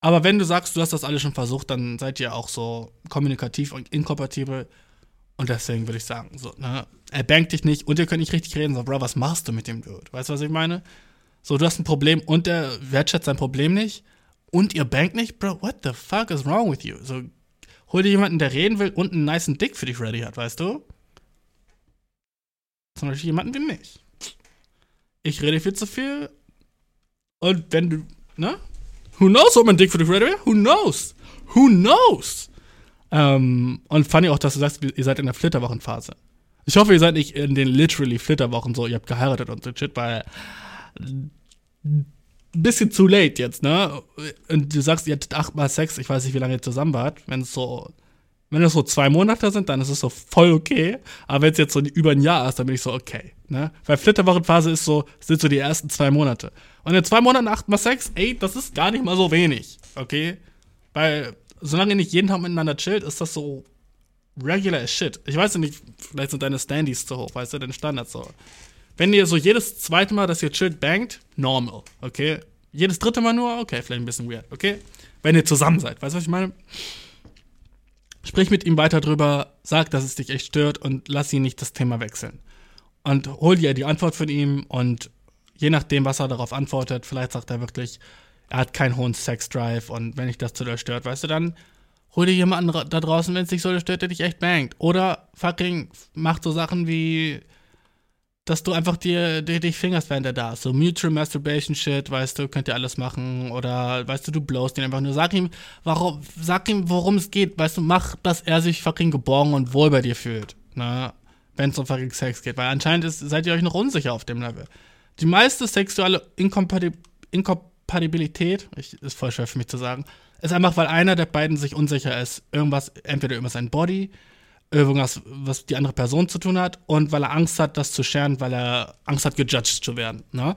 Aber wenn du sagst, du hast das alles schon versucht, dann seid ihr auch so kommunikativ und inkompatibel. Und deswegen würde ich sagen, so, ne? Er bangt dich nicht und ihr könnt nicht richtig reden. So, Bro, was machst du mit dem Dude? Weißt du, was ich meine? So, du hast ein Problem und der wertschätzt sein Problem nicht. Und ihr bangt nicht? Bro, what the fuck is wrong with you? So, hol dir jemanden, der reden will und einen niceen Dick für dich ready hat, weißt du? Zum Beispiel jemanden wie mich. Ich rede viel zu viel. Und wenn du, ne? Who knows, ob mein Dick für dich wäre? Who knows? Who knows? Ähm, und ich auch, dass du sagst, ihr seid in der Flitterwochenphase. Ich hoffe, ihr seid nicht in den literally Flitterwochen so, ihr habt geheiratet und so shit, weil ein bisschen zu late jetzt, ne? Und du sagst, ihr hattet achtmal Sex, ich weiß nicht, wie lange ihr zusammen wart. Wenn es so, wenn es so zwei Monate sind, dann ist es so voll okay. Aber wenn es jetzt so über ein Jahr ist, dann bin ich so okay, ne? Weil Flitterwochenphase ist so, sind so die ersten zwei Monate. Und in zwei Monaten achtmal Sex, ey, das ist gar nicht mal so wenig, okay? Weil, solange ihr nicht jeden Tag miteinander chillt, ist das so regular as shit. Ich weiß ja nicht, vielleicht sind deine Standys zu hoch, weißt du, deine Standards so. Wenn ihr so jedes zweite Mal, dass ihr chillt, bangt, normal, okay? Jedes dritte Mal nur, okay, vielleicht ein bisschen weird, okay? Wenn ihr zusammen seid, weißt du, was ich meine? Sprich mit ihm weiter drüber, sag, dass es dich echt stört und lass ihn nicht das Thema wechseln. Und hol dir die Antwort von ihm und je nachdem, was er darauf antwortet, vielleicht sagt er wirklich, er hat keinen hohen Sex-Drive und wenn dich das zu dir stört, weißt du, dann hol dir jemanden da draußen, wenn es dich so stört, der dich echt bangt. Oder fucking macht so Sachen wie, dass du einfach dir, dir dich fingerst, während er da ist. So Mutual Masturbation Shit, weißt du, könnt ihr alles machen. Oder weißt du, du blowst ihn einfach nur. Sag ihm, warum, sag ihm, worum es geht. Weißt du, mach, dass er sich fucking geborgen und wohl bei dir fühlt. Ne? Wenn es um fucking Sex geht. Weil anscheinend ist, seid ihr euch noch unsicher auf dem Level. Die meiste sexuelle Inkompatib Inkompatibilität, ich, ist voll schwer für mich zu sagen, ist einfach, weil einer der beiden sich unsicher ist. Irgendwas, entweder über sein Body, irgendwas, was die andere Person zu tun hat, und weil er Angst hat, das zu scheren, weil er Angst hat, gejudged zu werden. Ne?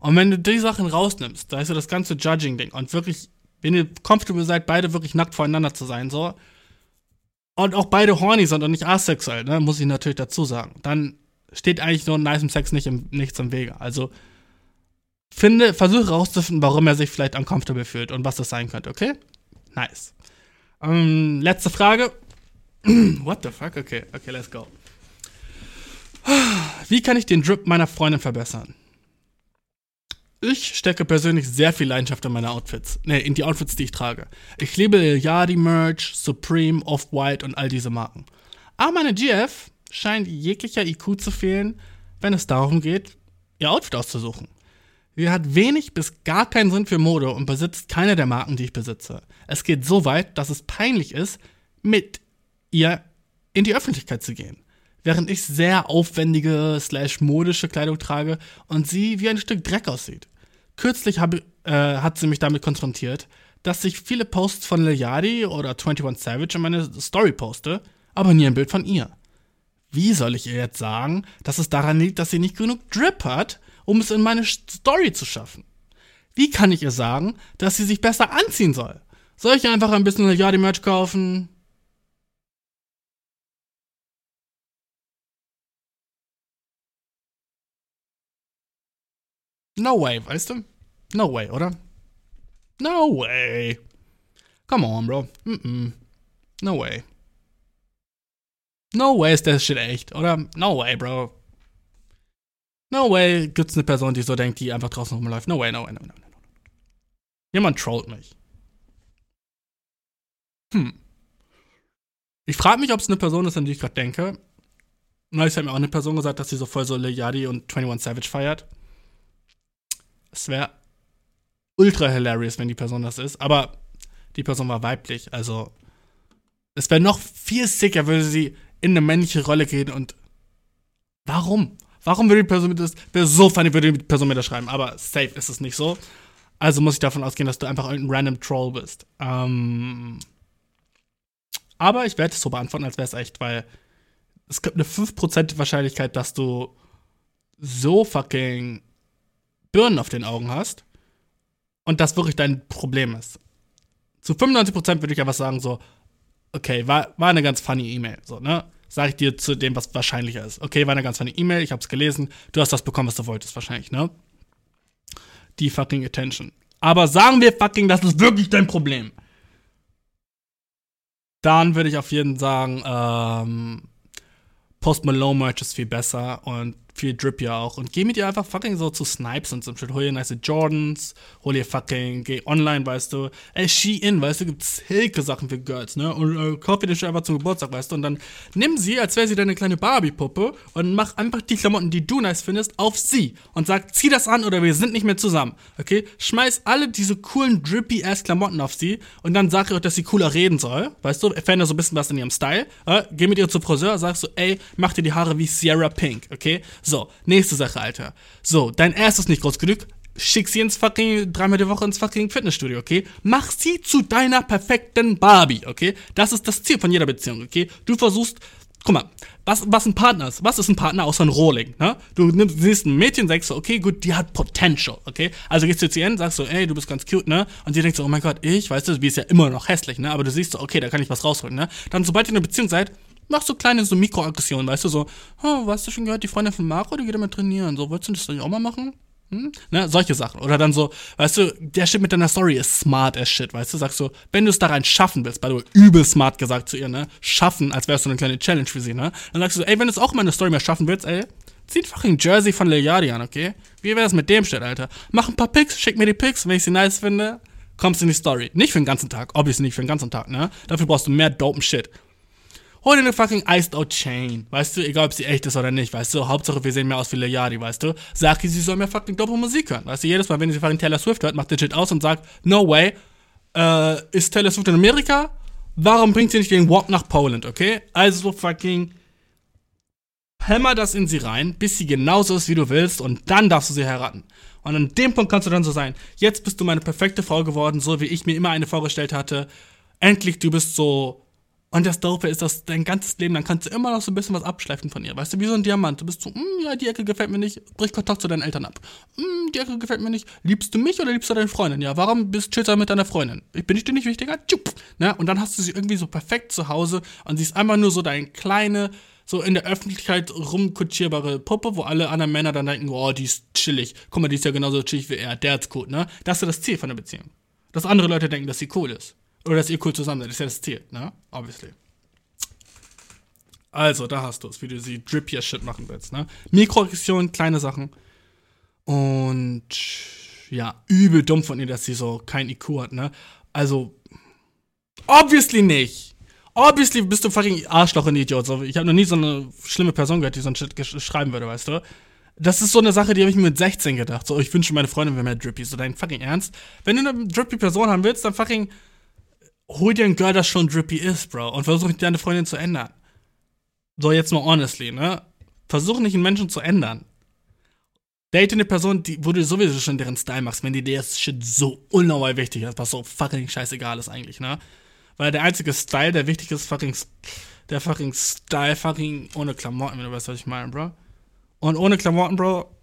Und wenn du die Sachen rausnimmst, da ist so das ganze Judging-Ding und wirklich, wenn ihr comfortable seid, beide wirklich nackt voreinander zu sein, so, und auch beide horny sind und nicht asexuell, ne, muss ich natürlich dazu sagen, dann steht eigentlich nur nice Sex nicht im, nichts im Wege. Also, finde, versuche rauszufinden, warum er sich vielleicht uncomfortable fühlt und was das sein könnte, okay? Nice. Ähm, letzte Frage. What the fuck? Okay, okay, let's go. Wie kann ich den Drip meiner Freundin verbessern? Ich stecke persönlich sehr viel Leidenschaft in meine Outfits. Ne, in die Outfits, die ich trage. Ich liebe Yadi Merch, Supreme, Off-White und all diese Marken. Aber meine GF scheint jeglicher IQ zu fehlen, wenn es darum geht, ihr Outfit auszusuchen. Sie hat wenig bis gar keinen Sinn für Mode und besitzt keine der Marken, die ich besitze. Es geht so weit, dass es peinlich ist, mit ihr in die Öffentlichkeit zu gehen. Während ich sehr aufwendige slash modische Kleidung trage und sie wie ein Stück Dreck aussieht. Kürzlich habe, äh, hat sie mich damit konfrontiert, dass ich viele Posts von Lil oder 21 Savage in meine Story poste, aber nie ein Bild von ihr. Wie soll ich ihr jetzt sagen, dass es daran liegt, dass sie nicht genug Drip hat, um es in meine Story zu schaffen? Wie kann ich ihr sagen, dass sie sich besser anziehen soll? Soll ich einfach ein bisschen Lil Yachty Merch kaufen? No way, weißt du? No way, oder? No way. Come on, bro. Mm-mm. No way. No way ist der Shit echt, oder? No way, bro. No way gibt's eine Person, die so denkt, die einfach draußen rumläuft. No way, no way, no way, no way. no way. Jemand trollt mich. Hm. Ich frage mich, ob es eine Person ist, an die ich gerade denke. Neulich hat mir auch eine Person gesagt, dass sie so voll so Lil Yachty und 21 Savage feiert. Es wäre ultra hilarious, wenn die Person das ist. Aber die Person war weiblich, also es wäre noch viel sicker, würde sie in eine männliche Rolle gehen und warum? Warum würde die Person mir das, wäre so funny, würde die Person mir das schreiben, aber safe ist es nicht so. Also muss ich davon ausgehen, dass du einfach irgendein random Troll bist. Ähm, aber ich werde es so beantworten, als wäre es echt, weil es gibt eine 5% Wahrscheinlichkeit, dass du so fucking Birnen auf den Augen hast und das wirklich dein Problem ist. Zu 95% würde ich einfach sagen, so, okay, war, war eine ganz funny E-Mail, so, ne? sage ich dir zu dem, was wahrscheinlicher ist. Okay, war eine ganz feine E-Mail, ich hab's gelesen, du hast das bekommen, was du wolltest, wahrscheinlich, ne? Die fucking Attention. Aber sagen wir fucking, das ist wirklich dein Problem. Dann würde ich auf jeden Fall sagen, ähm, Post Malone Merch ist viel besser und viel drippier auch. Und geh mit ihr einfach fucking so zu Snipes und so shit. Hol dir nice Jordans, hol dir fucking, geh online, weißt du. Ey, Shein, weißt du, gibt's hilke Sachen für Girls, ne? Und äh, kauf dir den Shit einfach zum Geburtstag, weißt du. Und dann nimm sie, als wäre sie deine kleine Barbie-Puppe und mach einfach die Klamotten, die du nice findest, auf sie. Und sag, zieh das an oder wir sind nicht mehr zusammen, okay? Schmeiß alle diese coolen, drippy-ass Klamotten auf sie und dann sag ihr, dass sie cooler reden soll, weißt du. Veränder so ein bisschen was in ihrem Style. Äh? Geh mit ihr zum Friseur, sagst so, ey, mach dir die Haare wie Sierra Pink, okay? So, nächste Sache, Alter. So, dein Ass ist nicht groß genug. Schick sie ins fucking, dreimal die Woche ins fucking Fitnessstudio, okay? Mach sie zu deiner perfekten Barbie, okay? Das ist das Ziel von jeder Beziehung, okay? Du versuchst, guck mal, was, was ein Partner ist. Was ist ein Partner außer ein Rohling, ne? Du nimmst, siehst ein Mädchen, sagst so, okay, gut, die hat Potential, okay? Also gehst du zu ihr hin, sagst so, ey, du bist ganz cute, ne? Und sie denkt so, oh mein Gott, ich, weißt du, wie ist ja immer noch hässlich, ne? Aber du siehst so, okay, da kann ich was rausholen, ne? Dann, sobald ihr in einer Beziehung seid, mach so kleine so Mikroaggressionen, weißt du, so, oh, weißt du schon gehört, die Freundin von Marco, die geht immer trainieren, so, wolltest du das nicht auch mal machen? Hm? Ne, solche Sachen. Oder dann so, weißt du, der Shit mit deiner Story ist smart as shit, weißt du, sagst du, wenn du es da rein schaffen willst, weil du übel smart gesagt zu ihr, ne, schaffen, als wärst du eine kleine Challenge für sie, ne, dann sagst du, ey, wenn du es auch mal eine Story mehr schaffen willst, ey, zieh fucking Jersey von Lil Yachty an, okay? Wie wär's mit dem Shit, Alter? Mach ein paar Pics, schick mir die Pics, wenn ich sie nice finde, kommst in die Story. Nicht für den ganzen Tag, obviously nicht für den ganzen Tag, ne? Dafür brauchst du mehr dopen Shit. Hol dir eine fucking Iced Out Chain. Weißt du, egal ob sie echt ist oder nicht, weißt du, Hauptsache wir sehen mehr aus wie Leari, weißt du. Sag ihr, sie soll mehr fucking dope Musik hören. Weißt du, jedes Mal, wenn sie fucking Taylor Swift hört, macht der Shit aus und sagt, no way, äh, ist Taylor Swift in Amerika? Warum bringt sie nicht den Walk nach Poland, okay? Also fucking hämmer das in sie rein, bis sie genauso ist, wie du willst, und dann darfst du sie heiraten. Und an dem Punkt kannst du dann so sein, jetzt bist du meine perfekte Frau geworden, so wie ich mir immer eine vorgestellt hatte. Endlich, du bist so und das Dope ist, dass dein ganzes Leben, dann kannst du immer noch so ein bisschen was abschleifen von ihr. Weißt du, wie so ein Diamant. Du bist so, mm, ja, die Ecke gefällt mir nicht, brich Kontakt zu deinen Eltern ab. Mm, die Ecke gefällt mir nicht. Liebst du mich oder liebst du deine Freundin? Ja, warum bist du mit deiner Freundin? Bin ich dir nicht wichtiger? Tschupp. Ne? Und dann hast du sie irgendwie so perfekt zu Hause und sie ist einfach nur so deine kleine, so in der Öffentlichkeit rumkutschierbare Puppe, wo alle anderen Männer dann denken, oh, die ist chillig. Guck mal, die ist ja genauso chillig wie er. Der ist cool, ne? Das ist ja das Ziel von der Beziehung. Dass andere Leute denken, dass sie cool ist. Oder dass ihr cool zusammen seid. Das ist ja das Ziel, ne? Obviously. Also, da hast du es, wie du sie drippier Shit machen willst, ne? Mikroaggression, kleine Sachen. Und ja, übel dumm von ihr, dass sie so kein IQ hat, ne? Also, obviously nicht. Obviously bist du fucking Arschloch und Idiot. So, ich habe noch nie so eine schlimme Person gehört, die so ein Shit schreiben würde, weißt du? Das ist so eine Sache, die habe ich mir mit 16 gedacht. So, ich wünsche meine Freundin wäre mehr drippy. So, dein fucking Ernst? Wenn du eine drippy Person haben willst, dann fucking hol dir ein Girl, das schon drippy ist, Bro. Und versuch deine Freundin zu ändern. So, jetzt mal honestly, ne? Versuch nicht einen Menschen zu ändern. Date eine Person, die, wo du sowieso schon deren Style machst, wenn dir der Shit so unnormal wichtig ist, was so fucking scheißegal ist eigentlich, ne? Weil der einzige Style, der wichtig ist, fucking, der fucking Style, fucking ohne Klamotten, wenn du weißt, was ich meine, Bro. Und ohne Klamotten, Bro,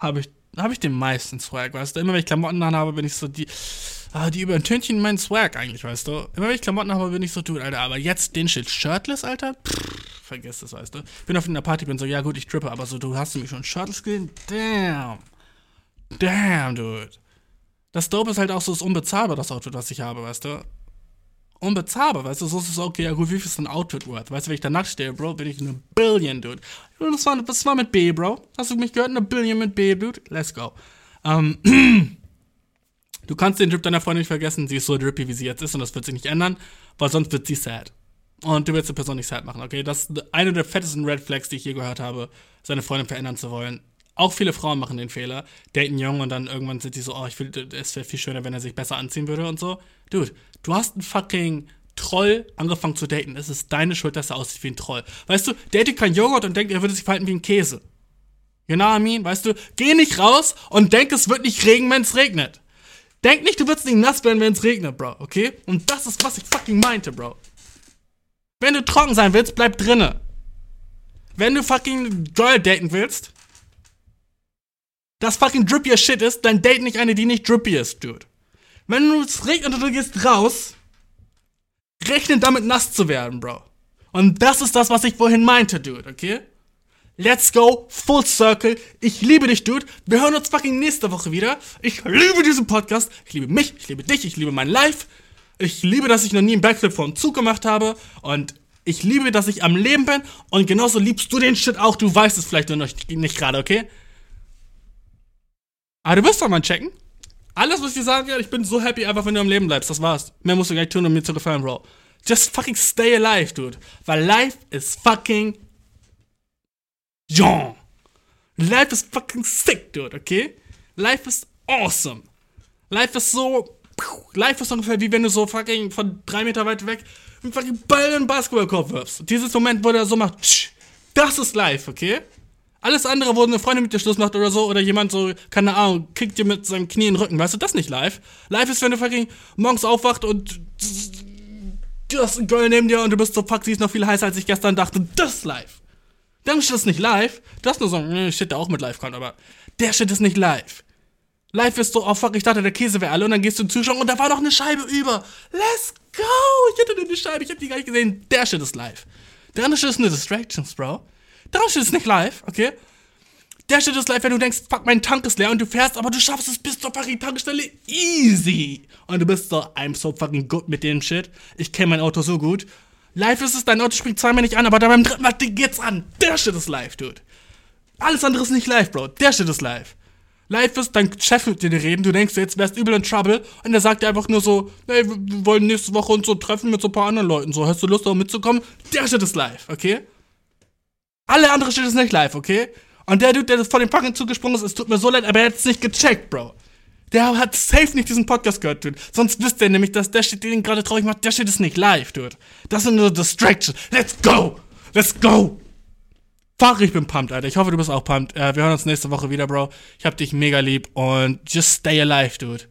habe ich, hab ich den meisten Swag, weißt du? Immer wenn ich Klamotten habe, bin ich so die, ah, die übertönchen meinen Swag eigentlich, weißt du? Immer wenn ich Klamotten habe, bin ich so, du, Alter, aber jetzt den Shit shirtless, Alter? Pff, vergiss das, weißt du? Bin auf einer Party, bin so, ja gut, ich trippe, aber so, du hast mich schon shirtless gesehen? Damn. Damn, dude. Das Dope ist halt auch so, ist unbezahlbar, das Outfit, was ich habe, weißt du? Unbezahlbar, weißt du? So ist es okay, ja gut, wie viel ist ein Outfit worth? Weißt du, wenn ich da nackt stehe, Bro, bin ich eine Billion, dude. Das war, das war mit B, Bro. Hast du mich gehört? Eine Billion mit B, dude? Let's go. Ähm, Du kannst den Drip deiner Freundin nicht vergessen, sie ist so drippy, wie sie jetzt ist und das wird sich nicht ändern, weil sonst wird sie sad. Und du willst die Person nicht sad machen, okay? Das ist eine der fettesten Red Flags, die ich je gehört habe, seine Freundin verändern zu wollen. Auch viele Frauen machen den Fehler, daten jung und dann irgendwann sind die so, oh, ich will, es wäre viel schöner, wenn er sich besser anziehen würde und so. Dude, du hast einen fucking Troll angefangen zu daten. Es ist deine Schuld, dass er aussieht wie ein Troll. Weißt du, date kein Joghurt und denkt, er würde sich verhalten wie ein Käse. You know what I mean? Weißt du, geh nicht raus und denk, es wird nicht regnen, wenn es regnet. Denk nicht, du wirst nicht nass werden, wenn es regnet, Bro, okay? Und das ist, was ich fucking meinte, Bro. Wenn du trocken sein willst, bleib drinne. Wenn du fucking Girl daten willst, das fucking drippier Shit ist, dann date nicht eine, die nicht drippy ist, Dude. Wenn du es regnet und du gehst raus, rechne damit nass zu werden, Bro. Und das ist das, was ich vorhin meinte, Dude, okay? Let's go, full circle. Ich liebe dich, Dude. Wir hören uns fucking nächste Woche wieder. Ich liebe diesen Podcast. Ich liebe mich, ich liebe dich, ich liebe mein Life. Ich liebe, dass ich noch nie einen Backflip vor dem Zug gemacht habe. Und ich liebe, dass ich am Leben bin. Und genauso liebst du den Shit auch. Du weißt es vielleicht nur noch nicht, nicht gerade, okay? Aber du wirst doch mal checken. Alles, was ich dir sagen werde, ich bin so happy, einfach wenn du am Leben bleibst. Das war's. Mehr musst du gar nicht tun, um mir zu gefallen, Bro. Just fucking stay alive, dude. Weil life is fucking. John. Life is fucking sick, dude, okay? Life is awesome. Life is so. Life ist ungefähr wie wenn du so fucking von drei Meter weit weg einen fucking Ball in den Basketballkorb wirfst. Dieses Moment, wo der so macht, das ist life, okay? Alles andere, wo eine Freundin mit dir Schluss macht oder so, oder jemand so, keine Ahnung, kickt dir mit seinem Knie in den Rücken, weißt du, das ist nicht live. Live ist, wenn du fucking morgens aufwacht und du hast ein Girl neben dir und du bist so, fuck, sie ist noch viel heißer, als ich gestern dachte, das ist live. Dann ist nicht live. Das ist nur so, ne, Shit, der auch mit live kommt, aber der Shit ist nicht live. Live ist so, oh fuck, ich dachte, der Käse wäre alle und dann gehst du in den Zuschauer und da war noch eine Scheibe über. Let's go! Ich hatte nur eine Scheibe, ich hab die gar nicht gesehen. Der Shit ist live. Der andere Shit ist nur Distractions, Bro. Der andere Shit ist nicht live, okay? Der Shit ist live, wenn du denkst, fuck, mein Tank ist leer und du fährst, aber du schaffst es bis zur fucking Tankstelle easy. Und du bist so, I'm so fucking good mit dem Shit. Ich kenne mein Auto so gut. Live ist es, dein Auto springt zweimal nicht an, aber dann beim dritten Mal geht's an. Der Shit ist live, dude. Alles andere ist nicht live, Bro. Der Shit ist live. Live ist, dein Chef mit dir reden, du denkst, jetzt wärst übel in Trouble und er sagt dir einfach nur so, hey, wir wollen nächste Woche uns so treffen mit so ein paar anderen Leuten, so, hast du Lust, auch mitzukommen? Der Shit ist live, okay? Alle andere Shit ist nicht live, okay? Und der Dude, der vor dem fucking zugesprungen ist, es tut mir so leid, aber er hat es nicht gecheckt, Bro. Der hat safe nicht diesen Podcast gehört, Dude. Sonst wüsste er nämlich, dass der Shit, den gerade traurig macht, der Shit ist nicht live, Dude. Das sind nur Distractions. Let's go! Let's go! Fuck, ich bin pumped, Alter. Ich hoffe, du bist auch pumped. Äh, wir hören uns nächste Woche wieder, Bro. Ich hab dich mega lieb und just stay alive, dude.